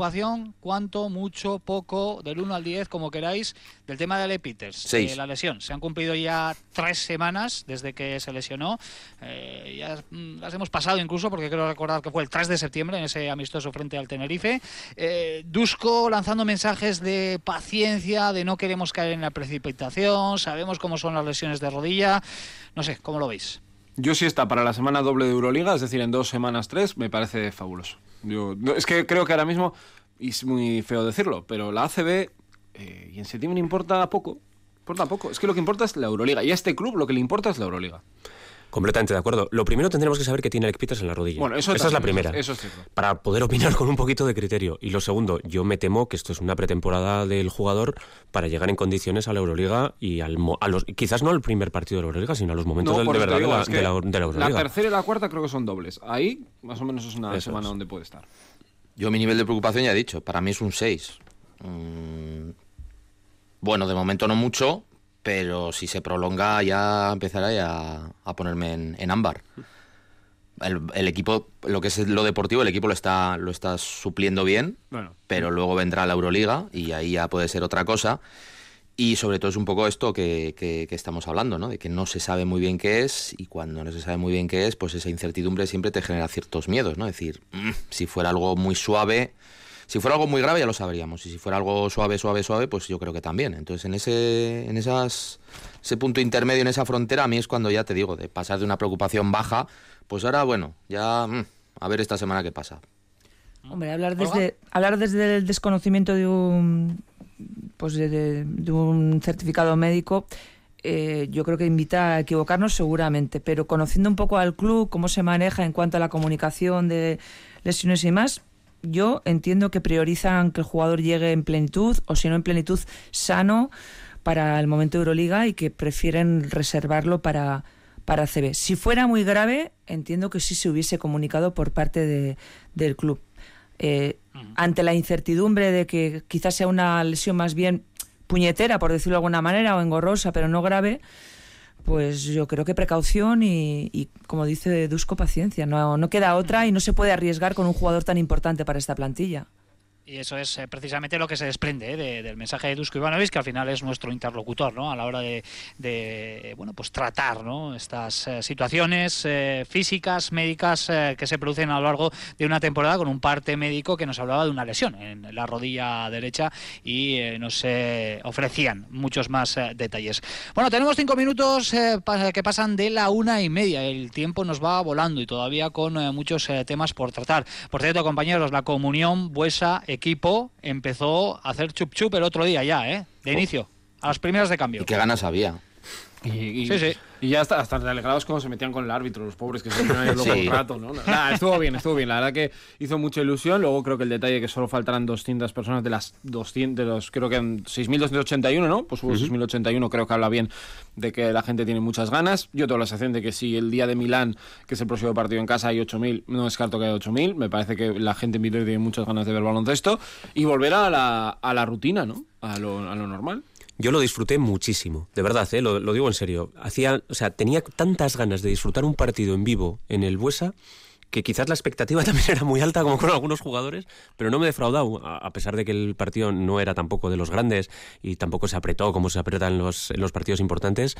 ¿cuánto, mucho, poco, del 1 al 10, como queráis, del tema de Ale Peters, la lesión? Se han cumplido ya tres semanas desde que se lesionó, eh, ya mm, las hemos pasado incluso, porque creo recordar que fue el 3 de septiembre en ese amistoso frente al Tenerife. Eh, Dusko lanzando mensajes de paciencia, de no queremos caer en la precipitación, sabemos cómo son las lesiones de rodilla, no sé, ¿cómo lo veis? Yo sí está para la semana doble de Euroliga, es decir, en dos semanas tres, me parece fabuloso. Yo, no, es que creo que ahora mismo, y es muy feo decirlo, pero la ACB eh, y en septiembre importa poco. Importa poco. Es que lo que importa es la Euroliga. Y a este club lo que le importa es la Euroliga. Completamente de acuerdo. Lo primero tendremos que saber que tiene Peters en la rodilla. Bueno, eso Esa es la primera. eso es cierto. Para poder opinar con un poquito de criterio. Y lo segundo, yo me temo que esto es una pretemporada del jugador para llegar en condiciones a la Euroliga y al mo- a los quizás no al primer partido de la Euroliga, sino a los momentos del- de verdad de la, es que de la- de la Euroliga. tercera y la cuarta creo que son dobles. Ahí, más o menos, es una Eso semana es. donde puede estar. Yo mi nivel de preocupación ya he dicho, para mí es un 6. Mm, bueno, de momento no mucho, pero si se prolonga ya empezará ya a ponerme en, en ámbar. El, el equipo, lo que es lo deportivo, el equipo lo está, lo está supliendo bien, Bueno. pero luego vendrá la Euroliga y ahí ya puede ser otra cosa. Y sobre todo es un poco esto que, que- que estamos hablando, ¿no? De que no se sabe muy bien qué es y cuando no se sabe muy bien qué es, pues esa incertidumbre siempre te genera ciertos miedos, ¿no? Es decir, mm, si fuera algo muy suave, si fuera algo muy grave ya lo sabríamos y si fuera algo suave, suave, suave, pues yo creo que también. Entonces en ese, en esas, ese punto intermedio, en esa frontera, a mí es cuando ya te digo, de pasar de una preocupación baja, pues ahora, bueno, ya mm, a ver esta semana qué pasa. Hombre, hablar desde, hablar desde el desconocimiento de un, pues de, de- de un certificado médico, eh, yo creo que invita a equivocarnos seguramente, pero conociendo un poco al club, cómo se maneja en cuanto a la comunicación de lesiones y más, yo entiendo que priorizan que el jugador llegue en plenitud, o si no en plenitud, sano para el momento de Euroliga y que prefieren reservarlo para, para CB. Si fuera muy grave, entiendo que sí se hubiese comunicado por parte de- del club. Eh, ante la incertidumbre de que quizás sea una lesión más bien puñetera, por decirlo de alguna manera, o engorrosa, pero no grave, pues yo creo que precaución y, y, como dice Dusko, paciencia. No, no queda otra y no se puede arriesgar con un jugador tan importante para esta plantilla. Y eso es eh, precisamente lo que se desprende eh, de- del mensaje de Dusko Ivanovic, que al final es nuestro interlocutor ¿no? a la hora de, de, bueno, pues tratar ¿no? estas eh, situaciones físicas, médicas que se producen a lo largo de una temporada con un parte médico que nos hablaba de una lesión en la rodilla derecha y nos ofrecían muchos más detalles. Bueno, tenemos cinco minutos que pasan de la una y media. El tiempo nos va volando y todavía con muchos temas por tratar. Por cierto, compañeros, la comunión Buesa equipo empezó a hacer chup chup el otro día ya, ¿eh? De inicio, a las primeras de cambio. Y qué ganas había. Y, y- Sí, sí. y ya hasta, hasta alegrados cuando se metían con el árbitro, los pobres que se [LAUGHS] ponían Sí. un rato, ¿no? Nah, estuvo bien, estuvo bien. La verdad que hizo mucha ilusión. Luego creo que el detalle que solo faltaran 200 personas de las 200, de los, creo que en 6.281, ¿no? Pues hubo 6.081, creo que habla bien de que la gente tiene muchas ganas. Yo tengo la sensación de que si el día de Milán, que es el próximo partido en casa, hay 8.000, no descarto que haya 8.000. Me parece que la gente en Vitoria tiene muchas ganas de ver baloncesto y volver a la, a la rutina, ¿no? A lo, a lo normal. Yo lo disfruté muchísimo, de verdad, ¿eh? lo, digo en serio. Hacía, o sea, tenía tantas ganas de disfrutar un partido en vivo en el Buesa que quizás la expectativa [LAUGHS] también era muy alta, como con algunos jugadores, pero no me he a pesar de que el partido no era tampoco de los grandes y tampoco se apretó como se aprieta en los, los partidos importantes,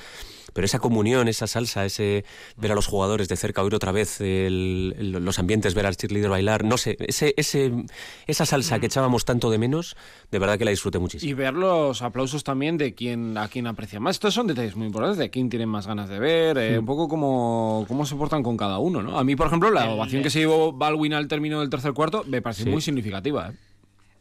pero esa comunión, esa salsa, ese ver a los jugadores de cerca, oír otra vez los ambientes, ver al cheerleader bailar, no sé, ese, ese, esa salsa que echábamos tanto de menos, de verdad que la disfruté muchísimo. Y ver los aplausos también de quien a quien aprecia más. Estos son detalles muy importantes, de quién tienen más ganas de ver, eh, un poco como cómo se portan con cada uno, ¿no? A mí, por ejemplo, la ovación que se llevó Baldwin al término del tercer cuarto me parece muy significativa, ¿eh?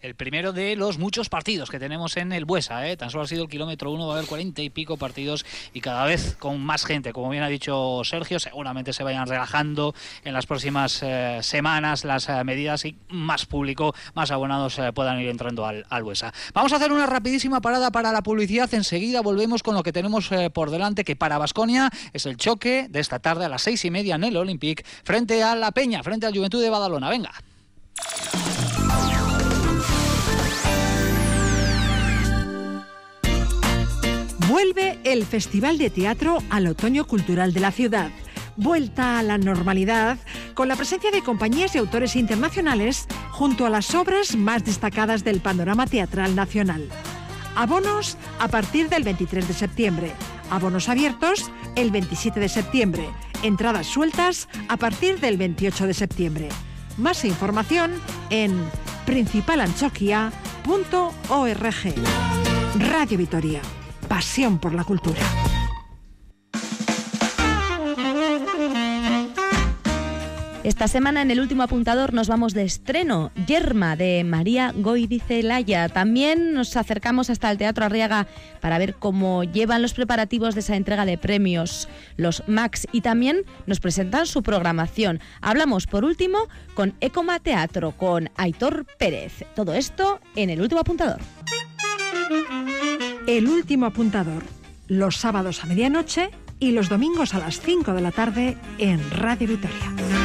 El primero de los muchos partidos que tenemos en el Buesa. ¿eh? Tan solo ha sido el kilómetro uno, va a haber cuarenta y pico partidos y cada vez con más gente. Como bien ha dicho Sergio, seguramente se vayan relajando en las próximas eh, semanas las eh, medidas y más público, más abonados puedan ir entrando al, al, Buesa. Vamos a hacer una rapidísima parada para la publicidad. Enseguida volvemos con lo que tenemos por delante, que para Basconia es el choque de esta tarde a las seis y media en el Olympic frente a la Peña, frente al Juventud de Badalona. Venga. Vuelve el Festival de Teatro al Otoño Cultural de la ciudad. Vuelta a la normalidad con la presencia de compañías y autores internacionales junto a las obras más destacadas del panorama teatral nacional. Abonos a partir del 23 de septiembre. Abonos abiertos el 27 de septiembre. Entradas sueltas a partir del 28 de septiembre. Más información en principalanchoquia.org. Radio Vitoria pasión por la cultura. Esta semana en el último apuntador nos vamos de estreno, Yerma de María Goirizelaya. También nos acercamos hasta el Teatro Arriaga para ver cómo llevan los preparativos de esa entrega de premios, los Max, y también nos presentan su programación. Hablamos por último con Ecoma Teatro, con Aitor Pérez. Todo esto en el último apuntador. El último apuntador, los sábados a medianoche y los domingos a las 5 de la tarde en Radio Vitoria.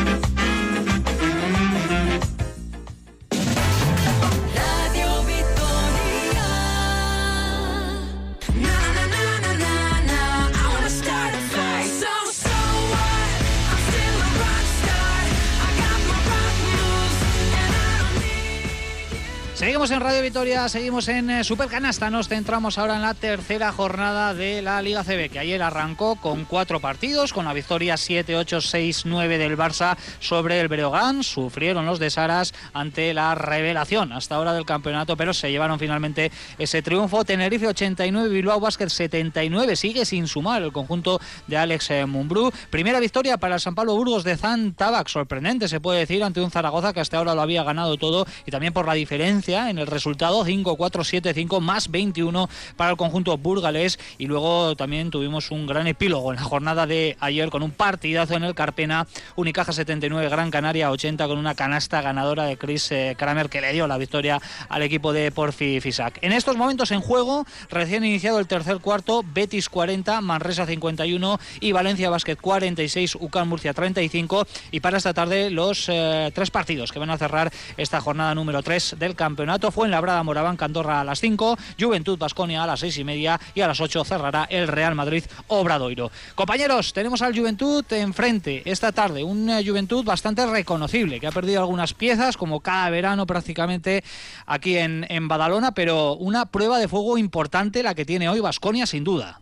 Seguimos en Radio Vitoria, seguimos en eh, Supercanasta. Nos centramos ahora en la tercera jornada de la Liga CB, que ayer arrancó con cuatro partidos, con la victoria 7-8-6-9 del Barça sobre el Breogán. Sufrieron los de Saras ante la revelación hasta ahora del campeonato, pero se llevaron finalmente ese triunfo. Tenerife 89, Bilbao Basket 79. Sigue sin sumar el conjunto de Alex eh, Mumbrú. Primera victoria para el San Pablo Burgos de Zan Tabac. Sorprendente, se puede decir, ante un Zaragoza que hasta ahora lo había ganado todo y también por la diferencia en el resultado 5-4-7-5 más 21 para el conjunto burgalés. Y luego también tuvimos un gran epílogo en la jornada de ayer con un partidazo en el Carpena. Unicaja 79 Gran Canaria 80 con una canasta ganadora de Chris eh, Kramer que le dio la victoria al equipo de Porfi Fisac. En estos momentos en juego, recién iniciado el tercer cuarto, Betis 40, Manresa 51 y Valencia Basket 46, UCAN Murcia 35 y para esta tarde los eh, tres partidos que van a cerrar esta jornada número 3 del campeonato campeonato. Fue en Labrada Moraván Candorra a las 5, Juventud Basconia a las 6 y media y a las 8 cerrará el Real Madrid Obradoiro. Compañeros, tenemos al Juventud enfrente esta tarde, un Juventud bastante reconocible que ha perdido algunas piezas como cada verano prácticamente aquí en, en Badalona, pero una prueba de fuego importante la que tiene hoy Basconia sin duda.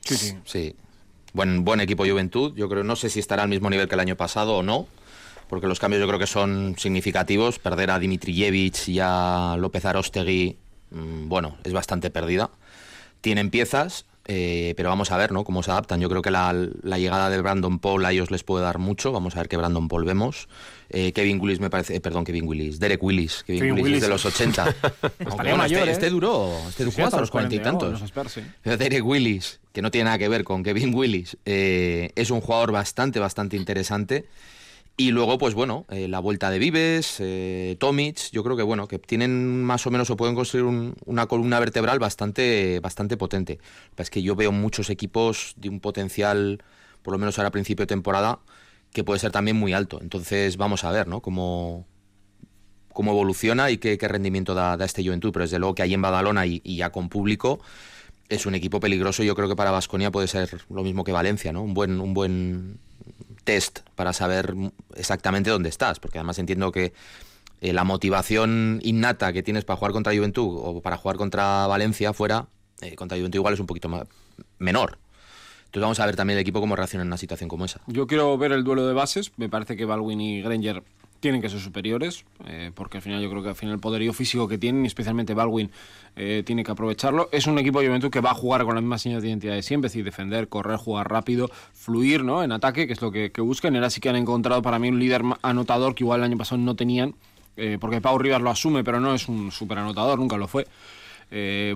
Sí, sí. sí. Buen, buen equipo Juventud, yo creo, no sé si estará al mismo nivel que el año pasado o no, porque los cambios yo creo que son significativos. Perder a Dimitrijevic y a López Arostegui, mm, bueno, es bastante perdida. Tienen piezas, eh, pero vamos a ver ¿no? cómo se adaptan. Yo creo que la, llegada de Brandon Paul a ellos les puede dar mucho. Vamos a ver qué Brandon Paul vemos. Eh, Kevin Willis me parece, eh, perdón, Kevin Willis, Derek Willis, Kevin, Willis, de los 80. [LAUGHS] este, este, duró, este duró hasta los cuarenta y tantos. Pero Derek Willis, que no tiene nada que ver con Kevin Willis, es un jugador bastante, bastante interesante. Y luego, pues bueno, eh, la vuelta de Vives, eh, yo creo que bueno, que tienen más o menos o pueden construir una columna vertebral bastante, bastante potente. Es que yo veo muchos equipos de un potencial, por lo menos ahora a principio de temporada, que puede ser también muy alto. Entonces vamos a ver, ¿no? Cómo, cómo evoluciona y qué, rendimiento da, da, este Juventud. Pero desde luego que ahí en Badalona y, y ya con público es un equipo peligroso. Yo creo que para Vasconia puede ser lo mismo que Valencia, ¿no? Un buen, un buen test para saber exactamente dónde estás, porque además entiendo que eh, la motivación innata que tienes para jugar contra Juventud o para jugar contra Valencia fuera, eh, contra Juventud igual es un poquito menor. Entonces vamos a ver también el equipo cómo reacciona en una situación como esa. Yo quiero ver el duelo de bases. Me parece que Baldwin y Granger tienen que ser superiores, eh, porque al final yo creo que al final el poderío físico que tienen, y especialmente Baldwin, eh, tiene que aprovecharlo. Es un equipo de Juventud que va a jugar con las mismas señas de identidad de siempre, defender, correr, jugar rápido, fluir ¿no? en ataque, que es lo que, que buscan. Ahora sí que han encontrado para mí un líder anotador que igual el año pasado no tenían, eh, porque Pau Rivas lo asume, pero no es un super anotador, nunca lo fue,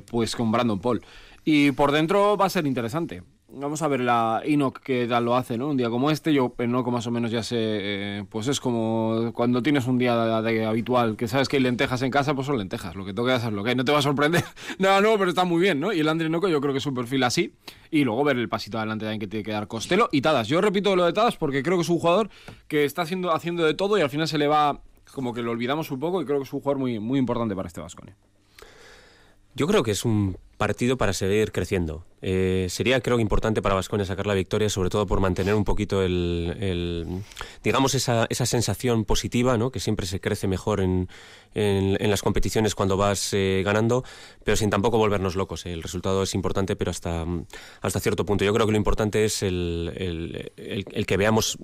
pues con Brandon Paul. Y por dentro va a ser interesante. Vamos a ver la Enoch que lo hace, ¿no? Un día como este, yo Enoch más o menos ya sé, eh, pues es como cuando tienes un día de, habitual, que sabes que hay lentejas en casa, pues son lentejas, lo que toca hacer lo que hay, no te va a sorprender. [LAUGHS] no, no, pero está muy bien, ¿no? Y el Andre Noco yo creo que es un perfil así, y luego ver el pasito adelante también que tiene que dar Costello y Tadas. Yo repito lo de Tadas porque creo que es un jugador que está haciendo, haciendo de todo y al final se le va, como que lo olvidamos un poco y creo que es un jugador muy, muy importante para este Vasconia. Yo creo que es un partido para seguir creciendo. Eh, sería, creo, importante para Vasconia sacar la victoria, sobre todo por mantener un poquito el, digamos, esa, esa, sensación positiva, ¿no? que siempre se crece mejor en, en, las competiciones cuando vas eh, ganando, pero sin tampoco volvernos locos. El resultado es importante, pero hasta, hasta cierto punto. Yo creo que lo importante es el, el, el que veamos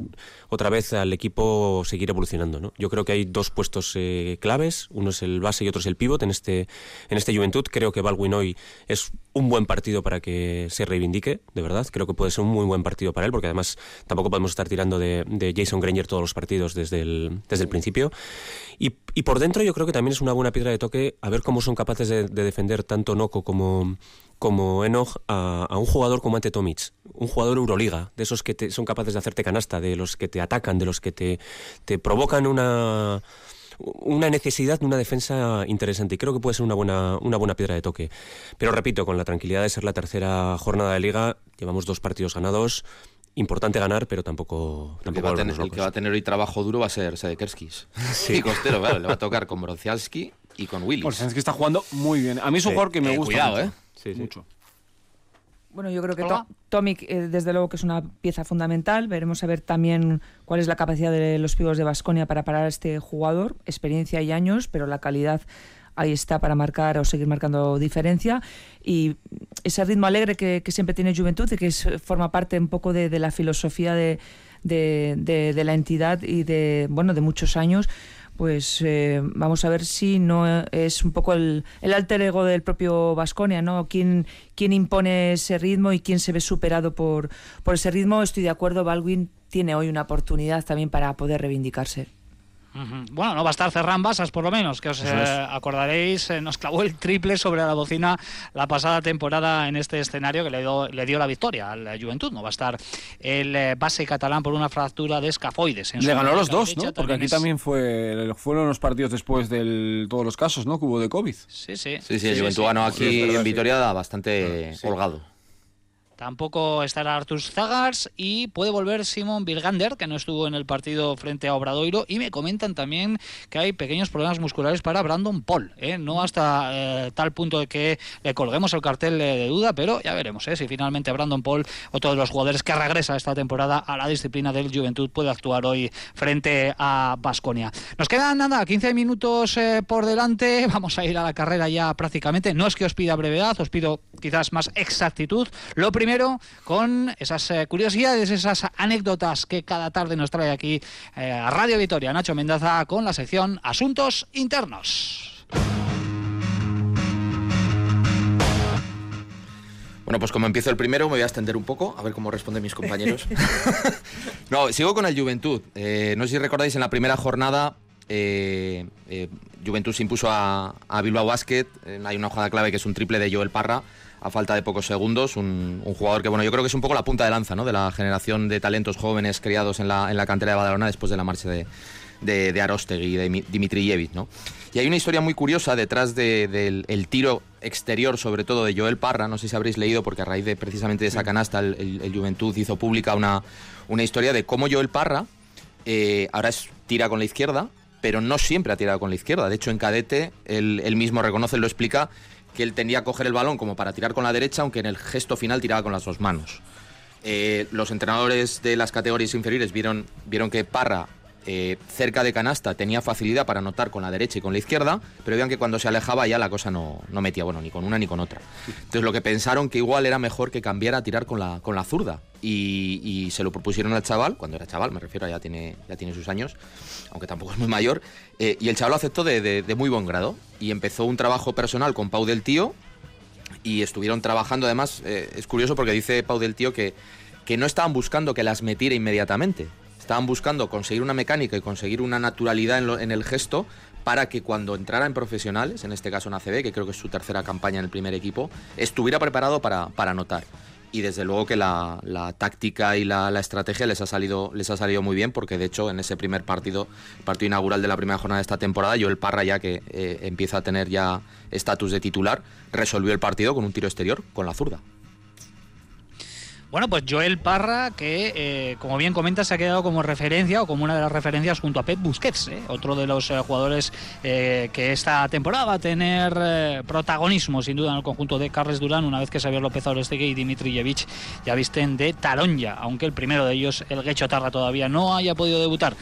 otra vez al equipo seguir evolucionando. ¿no? Yo creo que hay dos puestos eh, claves, uno es el base y otro es el pivot en este, en este Juventud. Creo que Balwin hoy es un buen partido para que se reivindique, de verdad. Creo que puede ser un muy buen partido para él, porque además tampoco podemos estar tirando de, Jason Granger todos los partidos desde el, desde el principio. Y, por dentro yo creo que también es una buena piedra de toque a ver cómo son capaces de, defender tanto Noco como, como Enoch a, un jugador como Ante Tomic, un jugador Euroliga, de esos que son capaces de hacerte canasta, de los que te atacan, de los que te, te provocan una una necesidad de una defensa interesante y creo que puede ser una buena, una buena piedra de toque. Pero repito, con la tranquilidad de ser la tercera jornada de liga, llevamos dos partidos ganados. Importante ganar, pero tampoco. el, que va, a tener, hoy trabajo duro va a ser Sedekerskis. [LAUGHS] Sí. Y Costero, claro, le va a tocar con Broncialski y con Willis. Broncialski está jugando muy bien. A mí es un jugador que me eh, gusta. Cuidado, ¿eh? Sí, mucho. Bueno, yo creo que Tomic, eh, desde luego que es una pieza fundamental. Veremos a ver también cuál es la capacidad de los pibos de Basconia para parar a este jugador. Experiencia y años, pero la calidad ahí está para marcar o seguir marcando diferencia. Y ese ritmo alegre que, siempre tiene Juventud y que forma parte un poco de, la filosofía de, de, la entidad y de, bueno, de muchos años pues eh, vamos a ver si no es un poco el, el alter ego del propio Vasconia, ¿no? ¿Quién, ¿Quién, impone ese ritmo y quién se ve superado por, por ese ritmo? Estoy de acuerdo, Baldwin tiene hoy una oportunidad también para poder reivindicarse. Bueno, no va a estar Ferran Basas, por lo menos, que os eh, acordaréis, eh, nos clavó el triple sobre la bocina la pasada temporada en este escenario que le dio, le dio la victoria a la Juventud. No va a estar el eh, base catalán por una fractura de escafoides. le ganó los dos, ¿no? Porque aquí también fue, fueron los partidos después de todos los casos, ¿no? Que hubo de COVID. Sí, sí. Sí, sí, el Juventud ganó aquí en Vitoria bastante holgado. Tampoco estará Artur Zagars y puede volver Simon Bilgander, que no estuvo en el partido frente a Obradoiro. Y me comentan también que hay pequeños problemas musculares para Brandon Paul. ¿eh? No hasta eh, tal punto de que le colguemos el cartel de duda, pero ya veremos ¿eh? si finalmente Brandon Paul, otro de los jugadores que regresa esta temporada a la disciplina del Juventud, puede actuar hoy frente a Basconia. Nos quedan nada, 15 minutos por delante. [LAUGHS] Vamos a ir a la carrera ya prácticamente. No es que os pida brevedad, os pido quizás más exactitud. Lo primero con esas eh, curiosidades, esas anécdotas que cada tarde nos trae aquí eh, a Radio Vitoria Nacho Mendaza con la sección Asuntos Internos. Bueno, pues como empiezo el primero, me voy a extender un poco, a ver cómo responden mis compañeros. [LAUGHS] [LAUGHS] no, sigo con el Juventud. Eh, no sé si recordáis, en la primera jornada Juventud se impuso a, a Bilbao Basket. hay una jugada clave que es un triple de Joel Parra a falta de pocos segundos. Un, jugador que, bueno, yo creo que es un poco la punta de lanza ¿no? de la generación de talentos jóvenes criados en la, en la cantera de Badalona después de la marcha de, de, de Arostegui y de Dimitrijevic, ¿no? Y hay una historia muy curiosa detrás del tiro exterior, sobre todo de Joel Parra, no sé si habréis leído, porque a raíz de precisamente de esa canasta el, Juventud hizo pública una, una historia de cómo Joel Parra eh, ahora es, tira con la izquierda, pero no siempre ha tirado con la izquierda. De hecho, en cadete él, él mismo reconoce, lo explica, que él tendía a coger el balón como para tirar con la derecha, aunque en el gesto final tiraba con las dos manos. Eh, los entrenadores de las categorías inferiores vieron, vieron que Parra eh, cerca de canasta tenía facilidad para anotar con la derecha y con la izquierda, pero vean que cuando se alejaba ya la cosa no, no metía, bueno, ni con una ni con otra. Entonces lo que pensaron que igual era mejor que cambiara a tirar con la, con la zurda. Y, se lo propusieron al chaval, cuando era chaval, me refiero, ya tiene, ya tiene sus años, aunque tampoco es muy mayor, eh, y el chaval lo aceptó de, de- de muy buen grado. Y empezó un trabajo personal con Pau del Tío, y estuvieron trabajando. Además, eh, es curioso porque dice Pau del Tío que, que no estaban buscando que las metiera inmediatamente. Estaban buscando conseguir una mecánica y conseguir una naturalidad en, el gesto para que cuando entrara en profesionales, en este caso en ACB, que creo que es su tercera campaña en el primer equipo, estuviera preparado para, para anotar. Y desde luego que la, la táctica y la, estrategia les ha, salido, les ha salido muy bien, porque de hecho en ese primer partido, partido inaugural de la primera jornada de esta temporada, yo el Parra ya que eh, empieza a tener ya estatus de titular, resolvió el partido con un tiro exterior con la zurda. Bueno, pues Joel Parra, que eh, como bien comentas, se ha quedado como referencia o como una de las referencias junto a Pep Busquets, ¿eh? otro de los eh, jugadores eh, que esta temporada va a tener protagonismo, sin duda, en el conjunto de Carles Durán, una vez que Xavier López Orestegue y Dimitrijevic ya visten de taronja, aunque el primero de ellos, el Guecho Tarra, todavía no haya podido debutar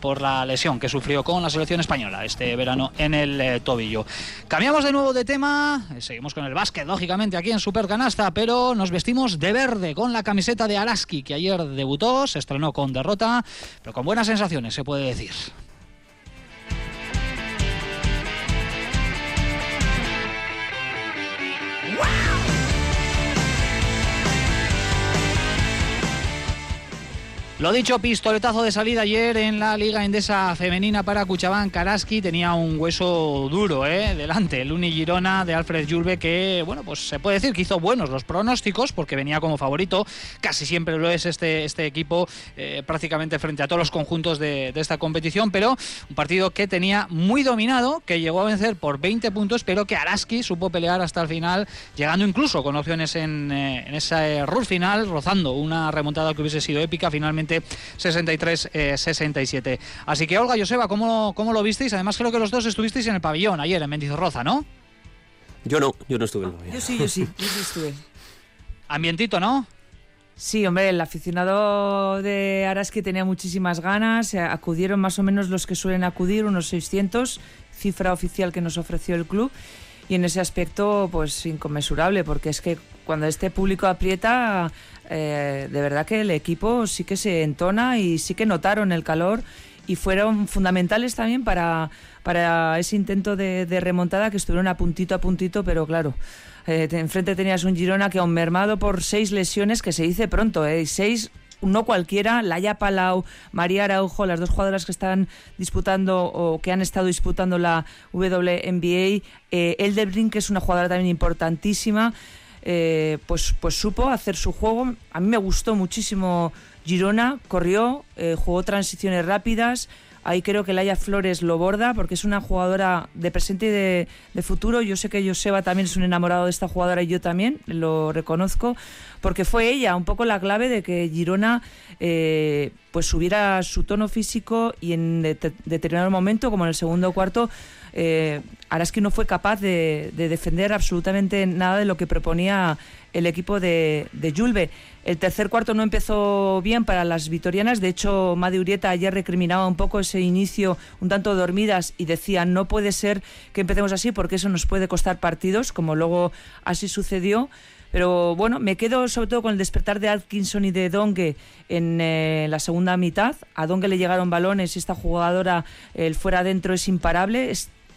por la lesión que sufrió con la selección española este verano en el tobillo. Cambiamos de nuevo de tema, seguimos con el básquet, lógicamente, aquí en Supercanasta, pero nos vestimos de verde con la camiseta de Araski, que ayer debutó, se estrenó con derrota, pero con buenas sensaciones, se puede decir. Lo dicho, pistoletazo de salida ayer en la Liga Endesa Femenina para Cuchabán. Karaski tenía un hueso duro ¿eh? delante. El Uni Girona de Alfred Julve, que, bueno, pues se puede decir que hizo buenos los pronósticos porque venía como favorito. Casi siempre lo es este, este equipo, eh, prácticamente frente a todos los conjuntos de, esta competición. Pero un partido que tenía muy dominado, que llegó a vencer por 20 puntos, pero que Araski supo pelear hasta el final, llegando incluso con opciones en, eh, en ese run final, rozando una remontada que hubiese sido épica. Finalmente 63-67. Así que Olga, Joseba, ¿cómo, ¿cómo lo visteis? Además creo que los dos estuvisteis en el pabellón ayer en Mendizorroza, ¿no? Yo no, yo no estuve en el pabellón. Yo sí, yo sí, yo sí [LAUGHS] estuve. Ambientito, ¿no? Sí, hombre, el aficionado de Araski tenía muchísimas ganas. eh, Acudieron más o menos los que suelen acudir, unos 600, cifra oficial que nos ofreció el club. Y en ese aspecto, pues inconmensurable, porque es que cuando este público aprieta, eh, de verdad que el equipo sí que se entona y sí que notaron el calor y fueron fundamentales también para, para ese intento de, remontada que estuvieron a puntito a puntito, pero claro, eh, te- enfrente tenías un Girona que aún mermado por seis lesiones, que se dice pronto, ¿eh? Seis, no cualquiera, Laia Palau, María Araujo, las dos jugadoras que están disputando o que han estado disputando la WNBA, eh, Eldebrink, que es una jugadora también importantísima, eh, pues, pues supo hacer su juego. A mí me gustó muchísimo Girona, corrió, eh, jugó transiciones rápidas. Ahí creo que Laia Flores lo borda porque es una jugadora de presente y de, de futuro. Yo sé que Joseba también es un enamorado de esta jugadora y yo también, lo reconozco, porque fue ella un poco la clave de que Girona eh, pues subiera su tono físico y en det- determinado momento, como en el segundo cuarto, eh, Araski no fue capaz de, de defender absolutamente nada de lo que proponía el equipo de, de. El tercer cuarto no empezó bien para las vitorianas. De hecho, Madi Urieta ayer recriminaba un poco ese inicio un tanto dormidas y decía no puede ser que empecemos así porque eso nos puede costar partidos, como luego así sucedió. Pero bueno, me quedo sobre todo con el despertar de Atkinson y de Dongue en eh, la segunda mitad. A Dongue le llegaron balones y esta jugadora, el fuera adentro, es imparable.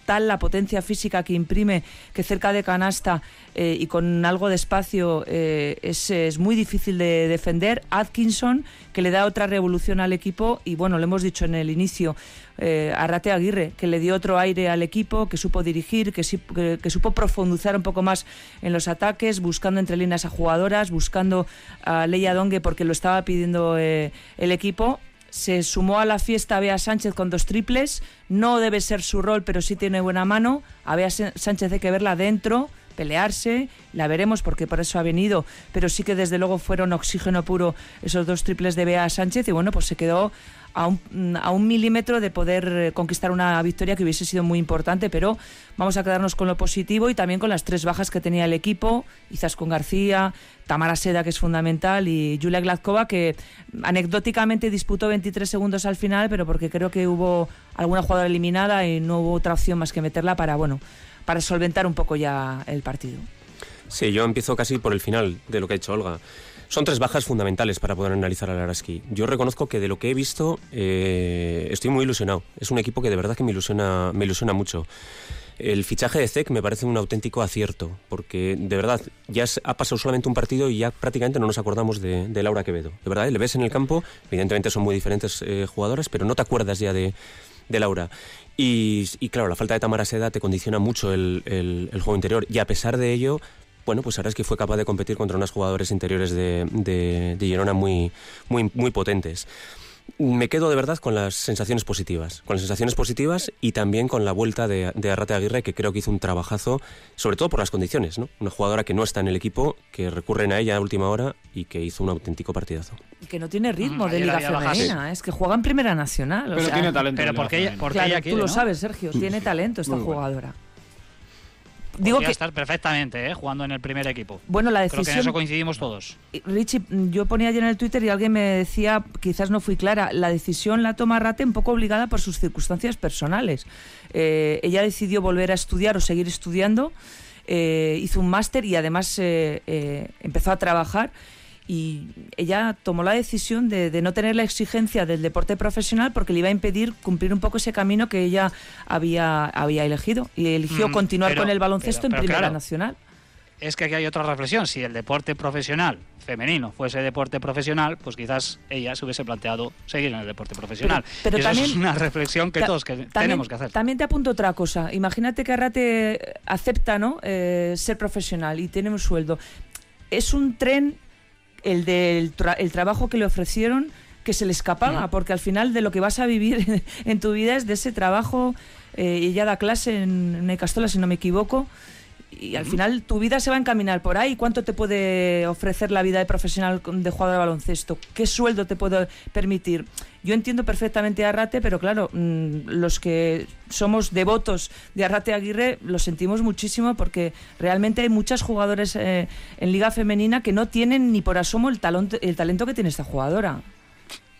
Tal la potencia física que imprime que cerca de canasta eh, y con algo de espacio eh, es, muy difícil de defender. Atkinson, que le da otra revolución al equipo y bueno, lo hemos dicho en el inicio, eh, Arrate Aguirre, que le dio otro aire al equipo, que supo dirigir, que, que- supo profundizar un poco más en los ataques, buscando entre líneas a jugadoras, buscando a Leia Dongue porque lo estaba pidiendo el equipo se sumó a la fiesta Bea Sánchez con dos triples. No debe ser su rol, pero sí tiene buena mano. A Bea Sánchez hay que verla dentro, pelearse, la veremos porque por eso ha venido, pero sí que desde luego fueron oxígeno puro esos dos triples de Bea Sánchez y bueno, pues se quedó a un, a un milímetro de poder eh, conquistar una victoria que hubiese sido muy importante, pero vamos a quedarnos con lo positivo y también con las tres bajas que tenía el equipo, con García, Tamara Seda, que es fundamental, y Julia Gladkova, que anecdóticamente disputó 23 segundos al final, pero porque creo que hubo alguna jugadora eliminada y no hubo otra opción más que meterla para, bueno, para solventar un poco ya el partido. Sí, yo empiezo casi por el final de lo que ha hecho Olga. Son tres bajas fundamentales para poder analizar al Araski. Yo reconozco que de lo que he visto eh, estoy muy ilusionado. Es un equipo que de verdad que me ilusiona, me ilusiona mucho. El fichaje de Zek me parece un auténtico acierto, porque de verdad ya ha pasado solamente un partido y ya prácticamente no nos acordamos de, Laura Quevedo. De verdad, ¿eh? le ves en el campo, evidentemente son muy diferentes eh, jugadoras, pero no te acuerdas ya de, Laura. Y, claro, la falta de Tamara Seda te condiciona mucho el, el, juego interior. Y a pesar de ello, bueno, pues ahora es que fue capaz de competir contra unos jugadores interiores de, de, Girona muy, muy, muy potentes me quedo de verdad con las sensaciones positivas, con las sensaciones positivas y también con la vuelta de, de, Arrate Aguirre, que creo que hizo un trabajazo, sobre todo por las condiciones, ¿no? Una jugadora que no está en el equipo, que recurren a ella a última hora y que hizo un auténtico partidazo. Y que no tiene ritmo mm, de liga femenina, es que juega en primera nacional. Pero tiene talento. Pero porque ella, porque ella quiere, Tú lo sabes, Sergio, tiene talento esta jugadora digo que estar perfectamente ¿eh? jugando en el primer equipo. Bueno, la decisión. Creo que en eso coincidimos todos. Richie, yo ponía ayer en el Twitter y alguien me decía, quizás no fui clara, la decisión la toma Rate un poco obligada por sus circunstancias personales. Eh, ella decidió volver a estudiar o seguir estudiando, eh, hizo un máster y además empezó a trabajar y ella tomó la decisión de, no tener la exigencia del deporte profesional porque le iba a impedir cumplir un poco ese camino que ella había, había elegido y eligió mm, continuar con el baloncesto en Primera Nacional. Es que aquí hay otra reflexión. Si el deporte profesional femenino fuese deporte profesional, pues quizás ella se hubiese planteado seguir en el deporte profesional. Pero, también, es una reflexión que todos tenemos que hacer. También te apunto otra cosa. Imagínate que Arrate acepta ¿no? Eh, ser profesional y tiene un sueldo. Es un tren el del el trabajo que le ofrecieron que se le escapaba, porque al final de lo que vas a vivir [LAUGHS] en tu vida es de ese trabajo. Eh, ella da clase en, en Castola, si no me equivoco, y al final tu vida se va a encaminar por ahí. ¿Cuánto te puede ofrecer la vida de profesional de jugador de baloncesto? ¿Qué sueldo te puede permitir? Yo entiendo perfectamente a Arrate, pero claro, mm, los que somos devotos de Arrate Aguirre lo sentimos muchísimo porque realmente hay muchas jugadores eh, en Liga Femenina que no tienen ni por asomo el, el talento que tiene esta jugadora.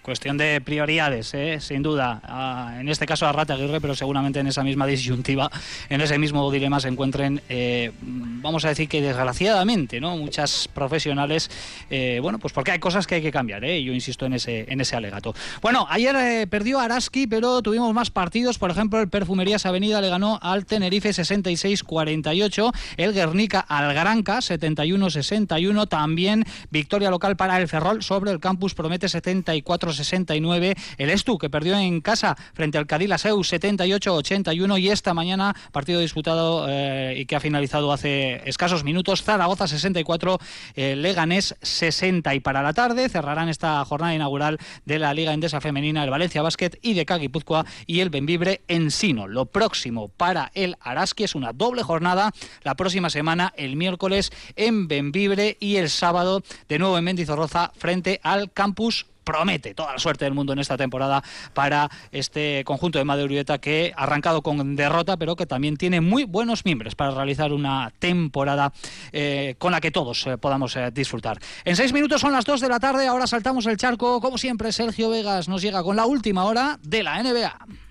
Cuestión de prioridades, ¿eh? sin duda. Ah, en este caso a Rata Aguirre, pero seguramente en esa misma disyuntiva, en ese mismo dilema se encuentren, eh, vamos a decir que desgraciadamente, ¿no? Muchas profesionales, eh, bueno, pues porque hay cosas que hay que cambiar, Yo insisto en ese, en ese alegato. Bueno, ayer perdió Araski, pero tuvimos más partidos. Por ejemplo, el Perfumerías Avenida le ganó al Tenerife 66-48, el Guernica al Granca 71-61, también victoria local para el Ferrol sobre el Campus Promete 74 69. El Estu, que perdió en casa frente al Cadilla Seu 78-81. Y esta mañana, partido disputado eh, y que ha finalizado hace escasos minutos, Zaragoza 64, eh, Leganés 60. Y para la tarde cerrarán esta jornada inaugural de la Liga Endesa Femenina, el Valencia Basket y de Caguipuzcoa y el Benvibre Sino. Lo próximo para el Araski es una doble jornada la próxima semana, el miércoles en Benvibre y el sábado de nuevo en Mendizorroza frente al Campus promete toda la suerte del mundo en esta temporada para este conjunto de Madrid que ha arrancado con derrota, pero que también tiene muy buenos miembros para realizar una temporada eh, con la que todos eh, podamos eh, disfrutar. En seis minutos son las dos de la tarde, ahora saltamos el charco. Como siempre, Sergio Vegas nos llega con la última hora de la NBA.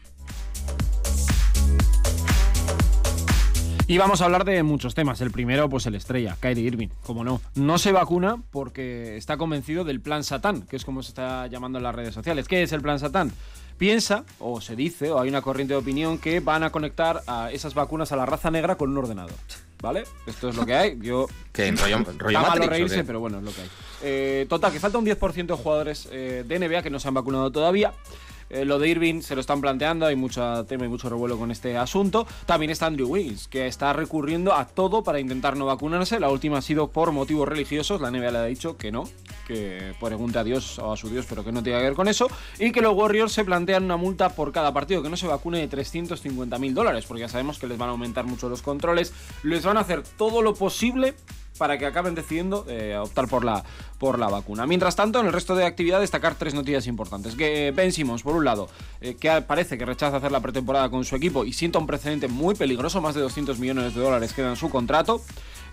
Y vamos a hablar de muchos temas. El primero, pues el estrella, Kyrie Irving, como no. No se vacuna porque está convencido del plan Satán, que es como se está llamando en las redes sociales. ¿Qué es el plan Satán? Piensa, o se dice, o hay una corriente de opinión que van a conectar a esas vacunas a la raza negra con un ordenador. ¿Vale? Esto es lo que hay. Yo. Que rollo, rollo Está malo reírse, pero bueno, es lo que hay. Eh, total, que falta un 10% de jugadores eh, de NBA que no se han vacunado todavía. Eh, lo de Irving se lo están planteando, hay mucho tema y mucho revuelo con este asunto. También está Andrew Wiggins, que está recurriendo a todo para intentar no vacunarse. La última ha sido por motivos religiosos, la NBA le ha dicho que no, que pregunte a Dios o a su Dios, pero que no tenga que ver con eso, y que los Warriors se plantean una multa por cada partido que no se vacune de 350 mil dólares, porque ya sabemos que les van a aumentar mucho los controles, les van a hacer todo lo posible para que acaben decidiendo eh, optar por la, por la vacuna. Mientras tanto, en el resto de actividad destacar tres noticias importantes. Que Ben Simmons, por un lado, eh, que parece que rechaza hacer la pretemporada con su equipo y sienta un precedente muy peligroso, más de 200 millones de dólares quedan en su contrato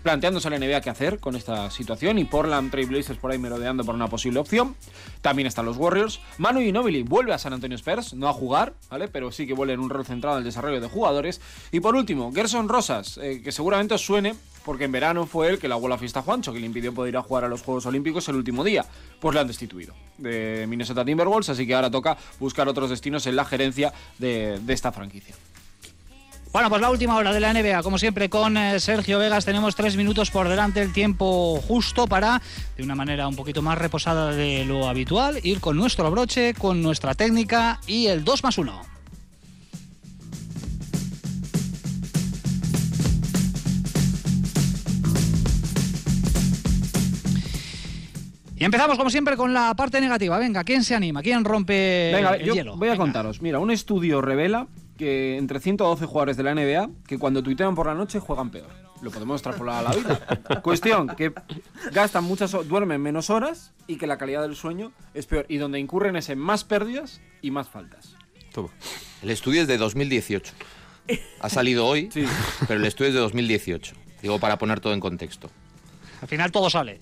planteándose a la NBA qué hacer con esta situación y Portland Trail Blazers por ahí merodeando por una posible opción. También están los Warriors. Manu Ginobili vuelve a San Antonio Spurs, no a jugar, ¿vale? Pero sí que vuelve en un rol centrado en el desarrollo de jugadores. Y por último, Gerson Rosas, eh, que seguramente os suene porque en verano fue él que la la fiesta a Juancho, que le impidió poder ir a jugar a los Juegos Olímpicos el último día. Pues le han destituido de Minnesota Timberwolves, así que ahora toca buscar otros destinos en la gerencia de, de esta franquicia. Bueno, pues la última hora de la NBA, como siempre, con eh, Sergio Vegas. Tenemos tres minutos por delante, el tiempo justo para, de una manera un poquito más reposada de lo habitual, ir con nuestro broche, con nuestra técnica y el 2 más 1. Y empezamos, como siempre, con la parte negativa. Venga, ¿quién se anima? ¿Quién rompe Venga, el yo hielo? voy a Venga. contaros. Mira, un estudio revela que entre 112 jugadores de la NBA que cuando tuitean por la noche juegan peor. Lo podemos extrapolar a la vida. [LAUGHS] Cuestión que gastan muchas, duermen menos horas y que la calidad del sueño es peor. Y donde incurren es en más pérdidas y más faltas. Toma. El estudio es de 2018. Ha salido hoy, Sí. pero el estudio es de 2018. Digo, para poner todo en contexto. Al final todo sale.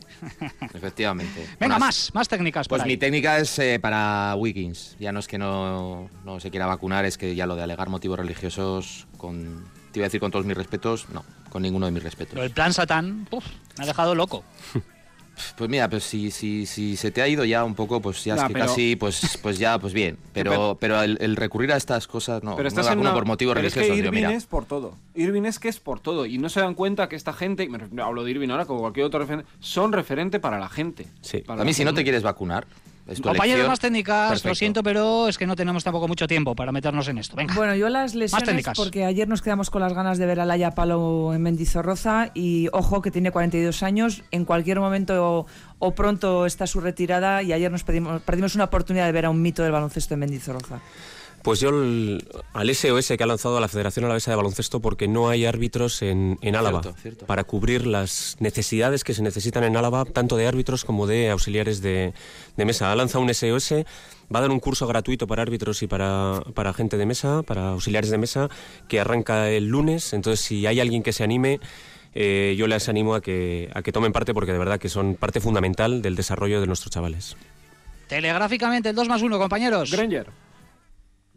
Efectivamente. [LAUGHS] Venga, más, más técnicas por Pues ahí. mi técnica es eh, para Wiggins. Ya no es que no, no se quiera vacunar, es que ya lo de alegar motivos religiosos con... Te iba a decir con todos mis respetos, no, con ninguno de mis respetos. Pero el plan Satán, uf, me ha dejado loco. [LAUGHS] Pues mira, pues si, si, si se te ha ido ya un poco, pues ya Nah, es que pero- casi, pues, pues ya, pues bien. [LAUGHS] Pero, Pero- el, el recurrir a estas cosas, no, Pero no estás me en una- por motivos pero es religiosos. que digo, Irving es por todo. Irving es que es por todo. Y no se dan cuenta que esta gente, y me refiero- hablo de Irving ahora como cualquier otro referente, son referente para la gente. Sí. Para A mí si no te quieres vacunar, es tu Compañeros elección, más técnicas, lo siento, pero es que no tenemos tampoco mucho tiempo para meternos en esto. Venga. Bueno, yo las lesiones, técnicas. porque ayer nos quedamos con las ganas de ver a Laia Palo en Mendizorroza y ojo que tiene 42 años, en cualquier momento o, pronto está su retirada y ayer nos pedimos, perdimos una oportunidad de ver a un mito del baloncesto en Mendizorroza. Pues yo el- al SOS que ha lanzado la Federación Alavesa de Baloncesto porque no hay árbitros en, en Álava Cierto, cierto. para cubrir las necesidades que se necesitan en Álava, tanto de árbitros como de auxiliares de, de mesa. Ha lanzado un SOS, va a dar un curso gratuito para árbitros y para, para gente de mesa, para auxiliares de mesa, que arranca el lunes. Entonces, si hay alguien que se anime, eh, yo les animo a que, a que tomen parte porque de verdad que son parte fundamental del desarrollo de nuestros chavales. Telegráficamente, el 2 más 1, compañeros. Granger.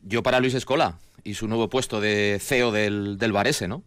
Yo para Luis Escola y su nuevo puesto de CEO del, del Varese, ¿no?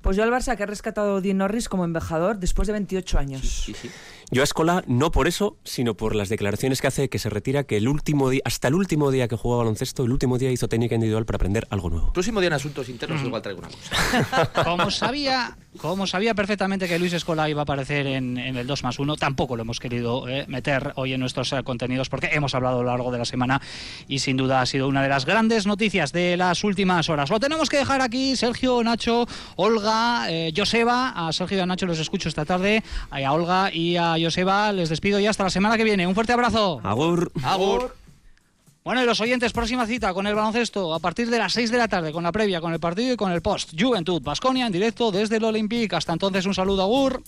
Pues yo al Barça que ha rescatado a Dean Norris como embajador después de 28 años. Sí, sí. Yo a Escola no por eso, sino por las declaraciones que hace que se retira, que el último día, hasta el último día que jugaba baloncesto, el último día hizo técnica individual para aprender algo nuevo. Próximo día en asuntos internos igual traigo una cosa. [LAUGHS] Como sabía, como sabía perfectamente que Luis Escola iba a aparecer en, en el 2 más 1, tampoco lo hemos querido eh, meter hoy en nuestros eh, contenidos porque hemos hablado a lo largo de la semana y sin duda ha sido una de las grandes noticias de las últimas horas. Lo tenemos que dejar aquí, Sergio, Nacho, Olga, eh, Joseba. A Sergio y a Nacho los escucho esta tarde. A Olga y a Joseba les despido ya hasta la semana que viene. Un fuerte abrazo. Agur. Agur. Bueno, y los oyentes, próxima cita con el baloncesto a partir de las 6 de la tarde, con la previa, con el partido y con el post. Juventud, Basconia en directo desde el Olympique. Hasta entonces, un saludo, Agur.